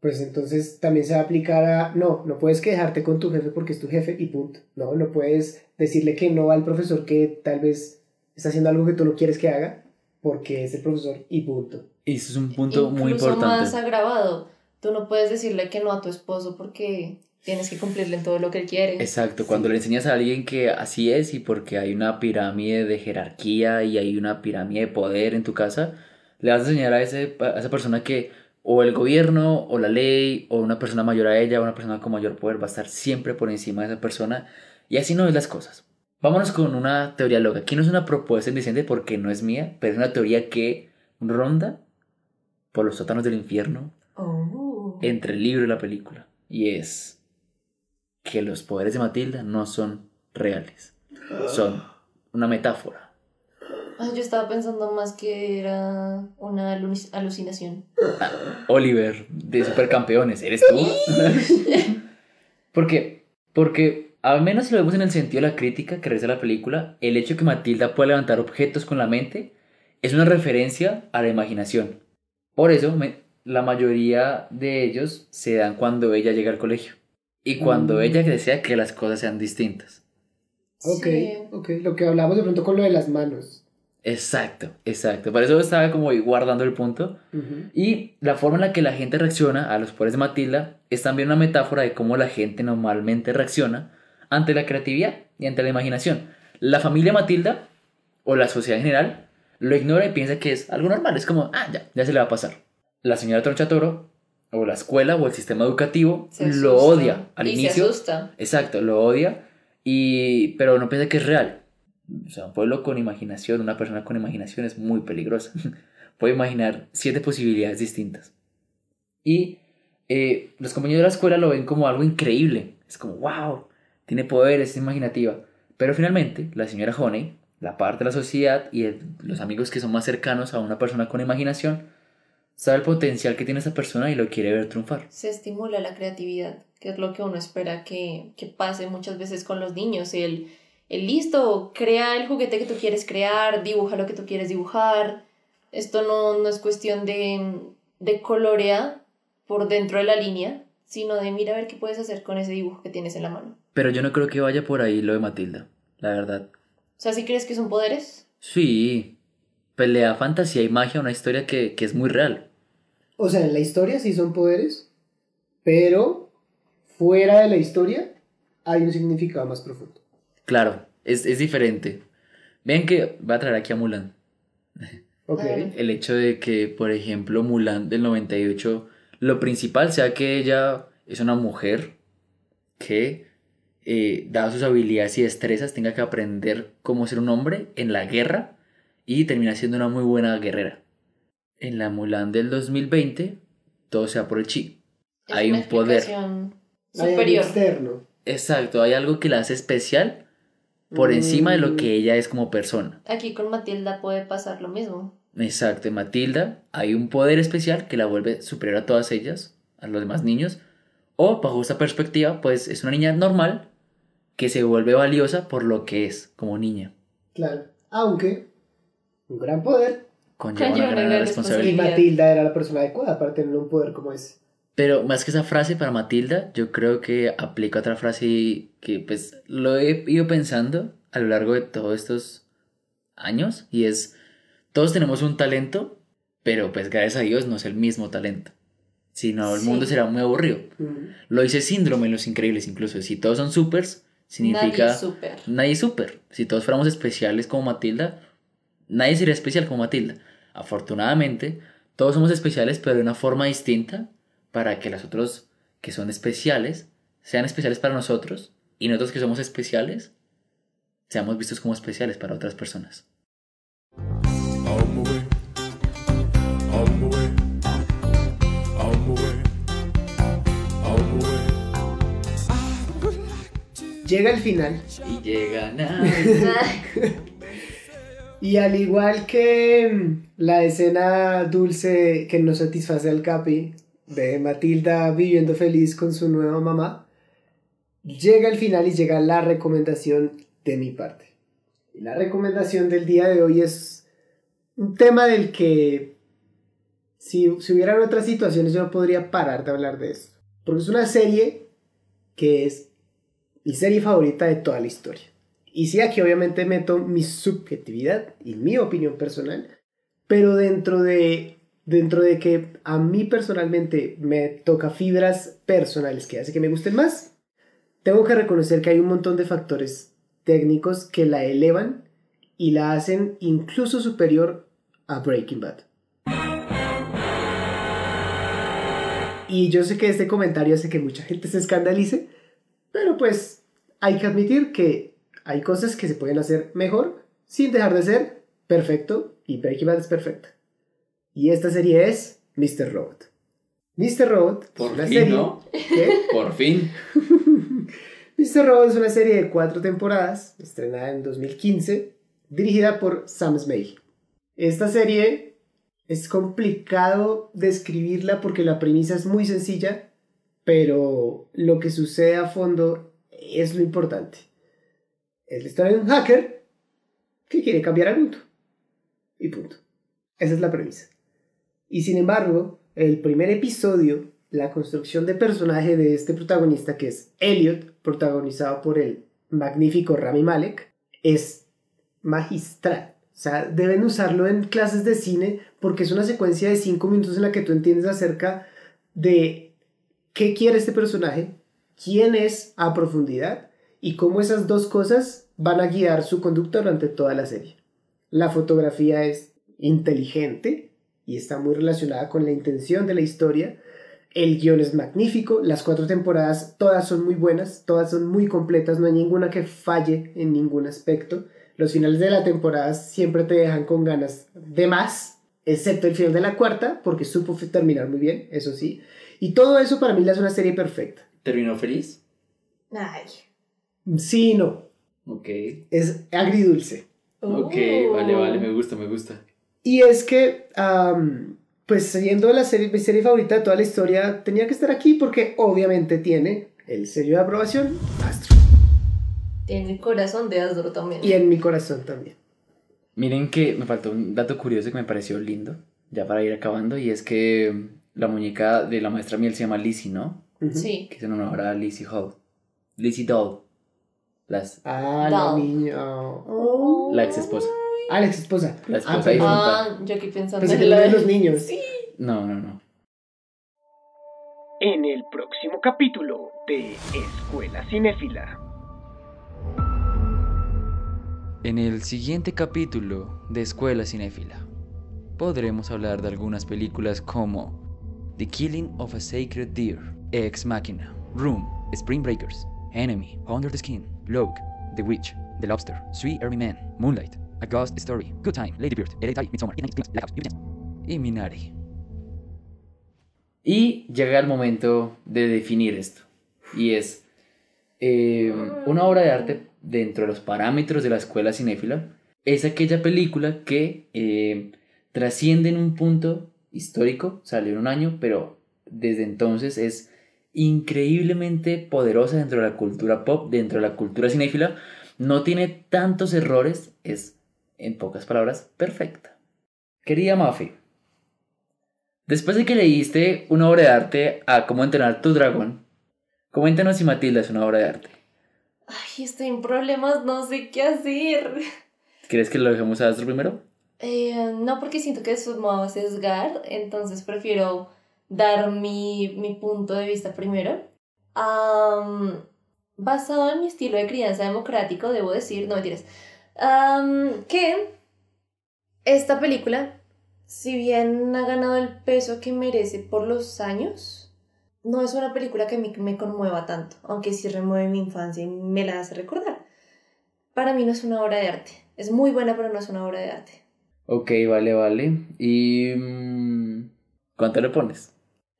pues entonces también se va a aplicar a, no, no puedes quejarte con tu jefe porque es tu jefe y punto. No, no puedes decirle que no al profesor que tal vez está haciendo algo que tú no quieres que haga porque es el profesor y punto. Y eso es un punto muy Incluso importante. más agravado. Tú no puedes decirle que no a tu esposo porque tienes que cumplirle en todo lo que él quiere. Exacto, cuando le enseñas a alguien que así es y porque hay una pirámide de jerarquía y hay una pirámide de poder en tu casa, le vas a enseñar a, ese, a esa persona que o el gobierno o la ley o una persona mayor a ella o una persona con mayor poder va a estar siempre por encima de esa persona y así no es las cosas. Vámonos con una teoría loca. Aquí no es una propuesta indecente porque no es mía, pero es una teoría que ronda por los sótanos del infierno. Entre el libro y la película. Y es que los poderes de Matilda no son reales. Son una metáfora. Ay, yo estaba pensando más que era una alu- alucinación. Oliver, de Supercampeones, ¿eres tú? ¿Por qué? Porque, al menos si lo vemos en el sentido de la crítica que realiza la película, el hecho de que Matilda pueda levantar objetos con la mente es una referencia a la imaginación. Por eso, me- la mayoría de ellos se dan cuando ella llega al colegio. Y cuando Mm. ella desea que las cosas sean distintas. Ok, Sí. ok, lo que hablamos de pronto con lo de las manos. Exacto, exacto. Por eso estaba como guardando el punto. Y la forma en la que la gente reacciona a los poderes de Matilda es también una metáfora de cómo la gente normalmente reacciona ante la creatividad y ante la imaginación. La familia Matilda, o la sociedad en general, lo ignora y piensa que es algo normal. Es como, ah, ya, ya se le va a pasar. La señora Tronchatoro, o la escuela, o el sistema educativo, Se lo asusta. odia al y inicio. se asusta. Exacto, lo odia, y, pero no piensa que es real. O sea, un pueblo con imaginación, una persona con imaginación es muy peligrosa. Puede imaginar siete posibilidades distintas. Y eh, los compañeros de la escuela lo ven como algo increíble. Es como, wow, tiene poderes, es imaginativa. Pero finalmente, la señora Honey, la parte de la sociedad y el- los amigos que son más cercanos a una persona con imaginación, sabe el potencial que tiene esa persona y lo quiere ver triunfar. Se estimula la creatividad, que es lo que uno espera que, que pase muchas veces con los niños. El, el listo, crea el juguete que tú quieres crear, dibuja lo que tú quieres dibujar. Esto no, no es cuestión de, de colorear por dentro de la línea, sino de mira a ver qué puedes hacer con ese dibujo que tienes en la mano. Pero yo no creo que vaya por ahí lo de Matilda, la verdad. O sea, si crees que son poderes, Sí, pelea fantasía y magia, una historia que, que es muy real. O sea, en la historia sí son poderes, pero fuera de la historia hay un significado más profundo. Claro, es, es diferente. Vean que va a traer aquí a Mulan. Ok. Claro. El hecho de que, por ejemplo, Mulan del 98, lo principal sea que ella es una mujer que, eh, dadas sus habilidades y destrezas, tenga que aprender cómo ser un hombre en la guerra y termina siendo una muy buena guerrera. En la Mulan del 2020, todo sea por el chi. es Hay una un poder. superior. externo. Exacto, hay algo que la hace especial por encima de lo que ella es como persona. Aquí con Matilda puede pasar lo mismo. Exacto, en Matilda hay un poder especial que la vuelve superior a todas ellas, a los demás niños. O bajo esta perspectiva, pues es una niña normal que se vuelve valiosa por lo que es como niña. Claro. Aunque un gran poder. Conlleva una una gran Y responsabilidad. responsabilidad. Matilda era la persona adecuada para tener un poder como ese. Pero más que esa frase para Matilda, yo creo que aplica otra frase que pues lo he ido pensando a lo largo de todos estos años y es, todos tenemos un talento, pero pues gracias a Dios no es el mismo talento. Si no, el Sí. mundo será muy aburrido. Mm. Lo dice Síndrome en Los Increíbles incluso. Si todos son supers, significa... Nadie es súper. Nadie es super. Si todos fuéramos especiales como Matilda, nadie sería especial como Matilda. Afortunadamente, todos somos especiales, pero de una forma distinta para que los otros que son especiales sean especiales para nosotros y nosotros que somos especiales seamos vistos como especiales para otras personas. Llega el final. Y llegan a... Y al igual que mm, la escena dulce que nos satisface al Capi de Matilda viviendo feliz con su nueva mamá, llega el final y llega la recomendación de mi parte. Y la recomendación del día de hoy es un tema del que si, si hubieran otras situaciones yo no podría parar de hablar de esto. Porque es una serie que es mi serie favorita de toda la historia. Y sí, aquí obviamente meto mi subjetividad y mi opinión personal, pero dentro de, dentro de que a mí personalmente me toca fibras personales que hace que me gusten más, tengo que reconocer que hay un montón de factores técnicos que la elevan y la hacen incluso superior a Breaking Bad. Y yo sé que este comentario hace que mucha gente se escandalice, pero pues hay que admitir que hay cosas que se pueden hacer mejor sin dejar de ser perfecto y Breaking Bad es perfecta. Y esta serie es Mr. Robot. Mr. Robot es Por una fin, serie ¿no? que Por fin. Mr. Robot es una serie de cuatro temporadas, estrenada en 2015, dirigida por Sam Smith. Esta serie es complicado describirla porque la premisa es muy sencilla, pero lo que sucede a fondo es lo importante. Es la historia de un hacker que quiere cambiar al mundo. Y punto. Esa es la premisa. Y sin embargo, el primer episodio, la construcción de personaje de este protagonista, que es Elliot, protagonizado por el magnífico Rami Malek, es magistral. O sea, deben usarlo en clases de cine porque es una secuencia de cinco minutos en la que tú entiendes acerca de qué quiere este personaje, quién es a profundidad y cómo esas dos cosas van a guiar su conducta durante toda la serie. La fotografía es inteligente y está muy relacionada con la intención de la historia. El guion es magnífico, las cuatro temporadas todas son muy buenas, todas son muy completas, no hay ninguna que falle en ningún aspecto. Los finales de la temporada siempre te dejan con ganas de más, excepto el final de la cuarta, porque supo terminar muy bien, eso sí. Y todo eso para mí la es una serie perfecta. ¿Terminó feliz? Ay. Sí y no, Ok. es agridulce. Ok, Uh. vale, vale, me gusta, me gusta. Y es que, pues siendo la serie, mi serie favorita de toda la historia, tenía que estar aquí porque obviamente tiene el sello de aprobación Astro. Tiene el corazón de Asdor también. Y en mi corazón también. Miren que me faltó un dato curioso que me pareció lindo, ya para ir acabando, y es que la muñeca de la maestra miel se llama Lizzie, ¿no? Sí. Que en honor a Lizzie Hall. Lizzie Doll. Las, Ah, la Doll. niña. Oh. la ex esposa. Ah, la ex esposa. La esposa ah, perdón. Ah, yo aquí pensando Pensé que en lo de los niños. No, no, no. En el próximo capítulo de Escuela Cinéfila. En el siguiente capítulo de Escuela Cinéfila podremos hablar de algunas películas como The Killing of a Sacred Deer, Ex Machina, Room, Spring Breakers, Enemy, Under the Skin, Loke, The Witch, The Lobster, Sweet Early Man, Moonlight, A Ghost Story, Good Time, Lady Bird, Hereditary, Midsommar, Midnight Blackout, y Minari. Y llega el momento de definir esto. Y es eh, una obra de arte dentro de los parámetros de la escuela cinéfila. Es aquella película que eh, trasciende en un punto histórico, salió en un año, pero desde entonces es increíblemente poderosa dentro de la cultura pop, dentro de la cultura cinéfila. No tiene tantos errores, es, en pocas palabras, perfecta. Querida Mafi, después de que leíste una obra de arte a Cómo entrenar tu dragón, coméntanos si Matilda es una obra de arte. Ay, estoy en problemas, no sé qué hacer. ¿Quieres que lo dejemos a Astro primero? Eh, no, porque siento que eso me va a sesgar, entonces prefiero dar mi, mi punto de vista primero. Basado en mi estilo de crianza democrático, debo decir, no mentiras, am, que esta película, si bien ha ganado el peso que merece por los años, no es una película que mí me conmueva tanto, aunque sí remueve mi infancia y me la hace recordar. Para mí no es una obra de arte. Es muy buena, pero no es una obra de arte. Ok, vale, vale. ¿Y mm, cuánto le pones?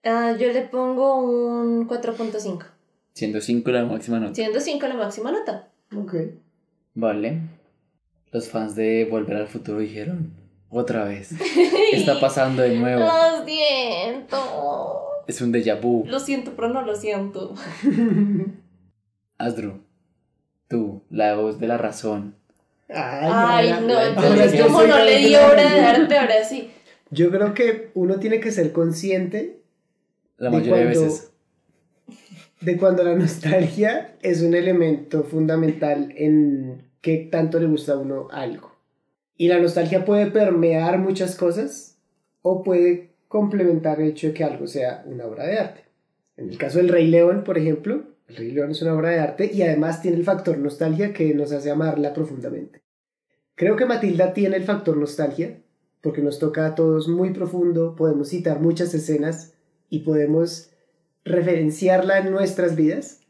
Ah, yo le pongo un 4.5. Siendo 5 la máxima nota. Siendo 5 la máxima nota. Ok. Vale. Los fans de Volver al Futuro dijeron, otra vez. Está pasando de nuevo. Lo siento. Es un déjà vu. Lo siento, pero no lo siento. Asdru, tú, la voz de la razón. Ay, ahora- no, entonces como no le di obra de arte, ahora sí. Yo creo que uno tiene que ser consciente La de mayoría de cuando- veces. de cuando la nostalgia es un elemento fundamental en qué tanto le gusta a uno algo. Y la nostalgia puede permear muchas cosas o puede complementar el hecho de que algo sea una obra de arte. En el caso del Rey León, por ejemplo, el Rey León es una obra de arte y además tiene el factor nostalgia que nos hace amarla profundamente. Creo que Matilda tiene el factor nostalgia porque nos toca a todos muy profundo, podemos citar muchas escenas y podemos referenciarla en nuestras vidas,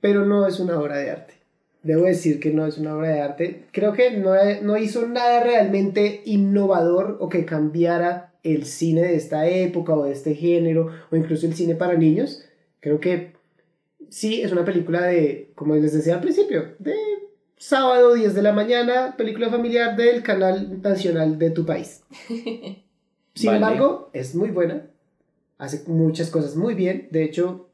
pero no es una obra de arte. Debo decir que no es una obra de arte. Creo que no, no hizo nada realmente innovador o que cambiara el cine de esta época o de este género o incluso el cine para niños. Creo que sí es una película de, como les decía al principio, de sábado 10 de la mañana, película familiar del canal nacional de tu país. Sin Vale. embargo, es muy buena. Hace muchas cosas muy bien. De hecho,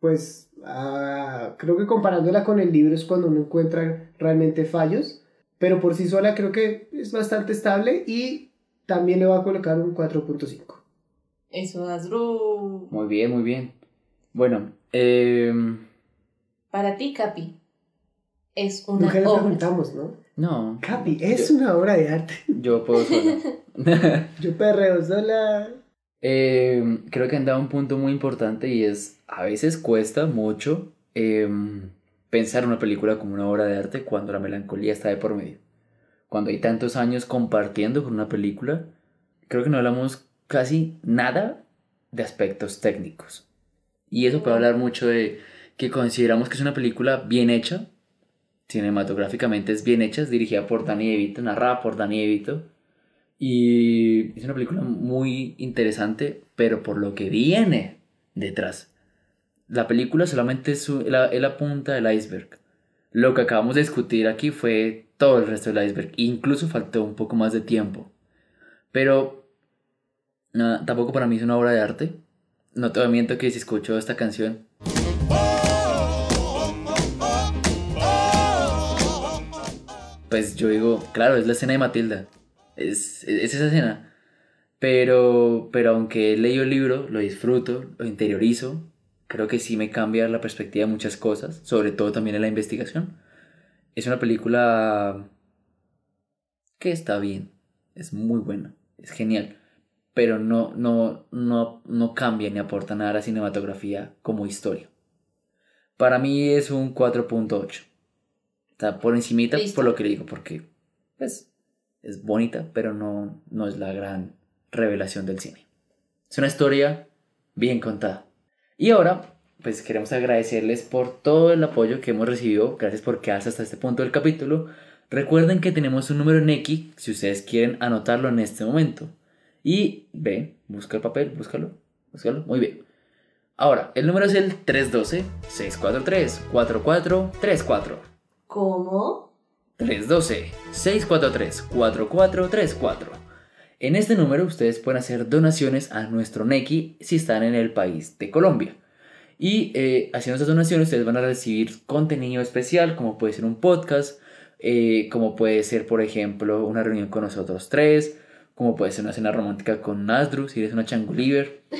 pues ah, creo que comparándola con el libro es cuando uno encuentra realmente fallos. Pero por sí sola creo que es bastante estable y también le voy a colocar un 4.5. Eso, Asdru. Muy bien, muy bien. Bueno, eh, Para ti, Capi, es una Nunca le obra. preguntamos, ¿no? no, Capi, es una obra de arte. yo puedo solo. Yo perreo sola. Eh, creo que han dado un punto muy importante y es, a veces cuesta mucho eh, pensar una película como una obra de arte cuando la melancolía está de por medio. Cuando hay tantos años compartiendo con una película, creo que no hablamos casi nada de aspectos técnicos. Y eso puede hablar mucho de que consideramos que es una película bien hecha, cinematográficamente es bien hecha, es dirigida por Danny DeVito, narrada por Danny DeVito, y es una película muy interesante, pero por lo que viene detrás. La película solamente es, la punta del iceberg. Lo que acabamos de discutir aquí fue todo el resto del iceberg. Incluso faltó un poco más de tiempo. Pero nada, tampoco para mí es una obra de arte. No te miento que si escucho esta canción. Pues yo digo, claro, es la escena de Matilda. Es, es esa escena. Pero, pero aunque he leído el libro, lo disfruto, lo interiorizo. Creo que sí me cambia la perspectiva de muchas cosas, sobre todo también en la investigación. Es una película que está bien, es muy buena, es genial, pero no, no, no, no cambia ni aporta nada a la cinematografía como historia. Para mí es un 4.8. Está por encimita Listo. por lo que le digo, porque pues, es bonita, pero no, no es la gran revelación del cine. Es una historia bien contada. Y ahora, pues queremos agradecerles por todo el apoyo que hemos recibido. Gracias por quedarse hasta este punto del capítulo. Recuerden que tenemos un número en X si ustedes quieren anotarlo en este momento. Y ven, busca el papel, búscalo, búscalo. Muy bien. Ahora, el número es el 312-643-4434. ¿Cómo? 312-643-4434. En este número ustedes pueden hacer donaciones a nuestro Neki si están en el país de Colombia. Y eh, haciendo esas donaciones ustedes van a recibir contenido especial como puede ser un podcast, eh, como puede ser por ejemplo una reunión con nosotros tres, como puede ser una cena romántica con Nasdru si eres una changuliver.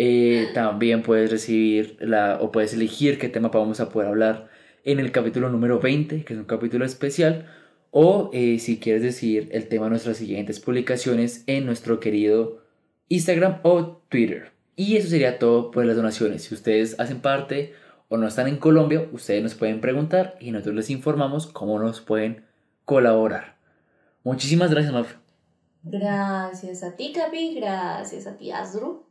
Eh, también puedes recibir la, o puedes elegir qué tema vamos a poder hablar en el capítulo número 20, que es un capítulo especial, o eh, si quieres decir el tema de nuestras siguientes publicaciones en nuestro querido Instagram o Twitter. Y eso sería todo por las donaciones. Si ustedes hacen parte o no están en Colombia, ustedes nos pueden preguntar y nosotros les informamos cómo nos pueden colaborar. Muchísimas gracias, Maf. Gracias a ti, Capi. Gracias a ti, Asdru.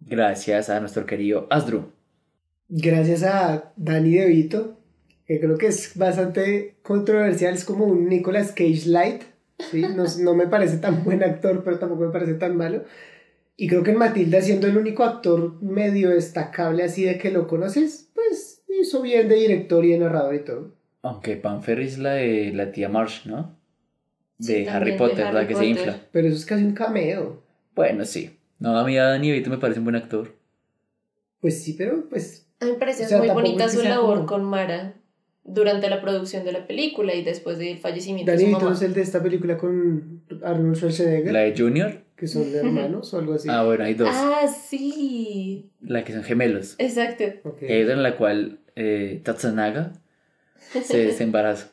Gracias a nuestro querido Asdru. Gracias a Danny DeVito, que creo que es bastante controversial, es como un Nicolas Cage light. ¿sí? No, no me parece tan buen actor, pero tampoco me parece tan malo. Y creo que en Matilda, siendo el único actor medio destacable así de que lo conoces, pues hizo bien de director y de narrador y todo. Aunque Pam Ferry es la de la tía Marsh, ¿no? Sí, De Harry de Potter, Harry la que se infla. Pero eso es casi un cameo. Bueno, sí. No, a mí a Danny DeVito me parece un buen actor. Pues sí, pero pues A mí me pareció O sea, muy bonita su labor como- con Mara durante la producción de la película y después del fallecimiento Danny de su mamá. es el de esta película con Arnold Schwarzenegger, La de Junior. que son hermanos o algo así. Ah, bueno, hay dos. Ah, sí. La que son gemelos. Exacto. Ok. Es en la cual eh, Tatsunaga se, se embaraza,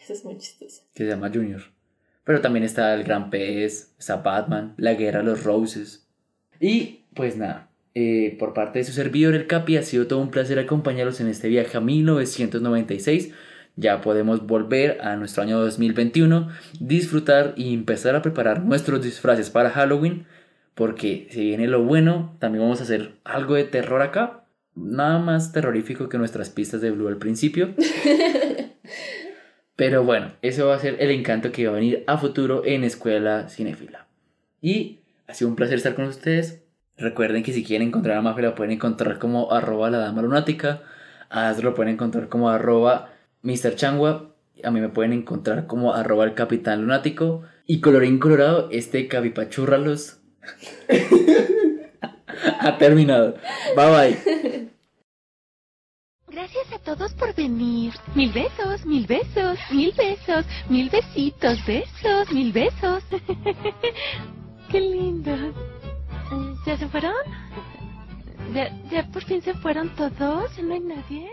Eso es muy chistoso. que se llama Junior. Pero también está el Gran Pez, está Batman, la Guerra de los Roses. Y pues nada, eh, por parte de su servidor el Capi ha sido todo un placer acompañarlos en este viaje a 1996. Ya podemos volver a nuestro año 2021, disfrutar y empezar a preparar nuestros disfraces para Halloween. Porque si viene lo bueno, también vamos a hacer algo de terror acá. Nada más terrorífico que nuestras pistas de Blue al principio. Pero bueno, eso va a ser el encanto que va a venir a futuro en Escuela Cinéfila. Y ha sido un placer estar con ustedes. Recuerden que si quieren encontrar a Mafe la pueden encontrar como arroba la dama lunática. A Astro lo pueden encontrar como arroba Mr. Changua. A mí me pueden encontrar como arroba el capitán lunático. Y colorín colorado, este capipachúrralos ha terminado. Bye bye. Gracias a todos por venir. Mil besos, mil besos, mil besos, mil besitos, besos, mil besos. Qué lindos. ¿Ya se fueron? ¿Ya, ¿Ya por fin se fueron todos? ¿Ya no hay nadie?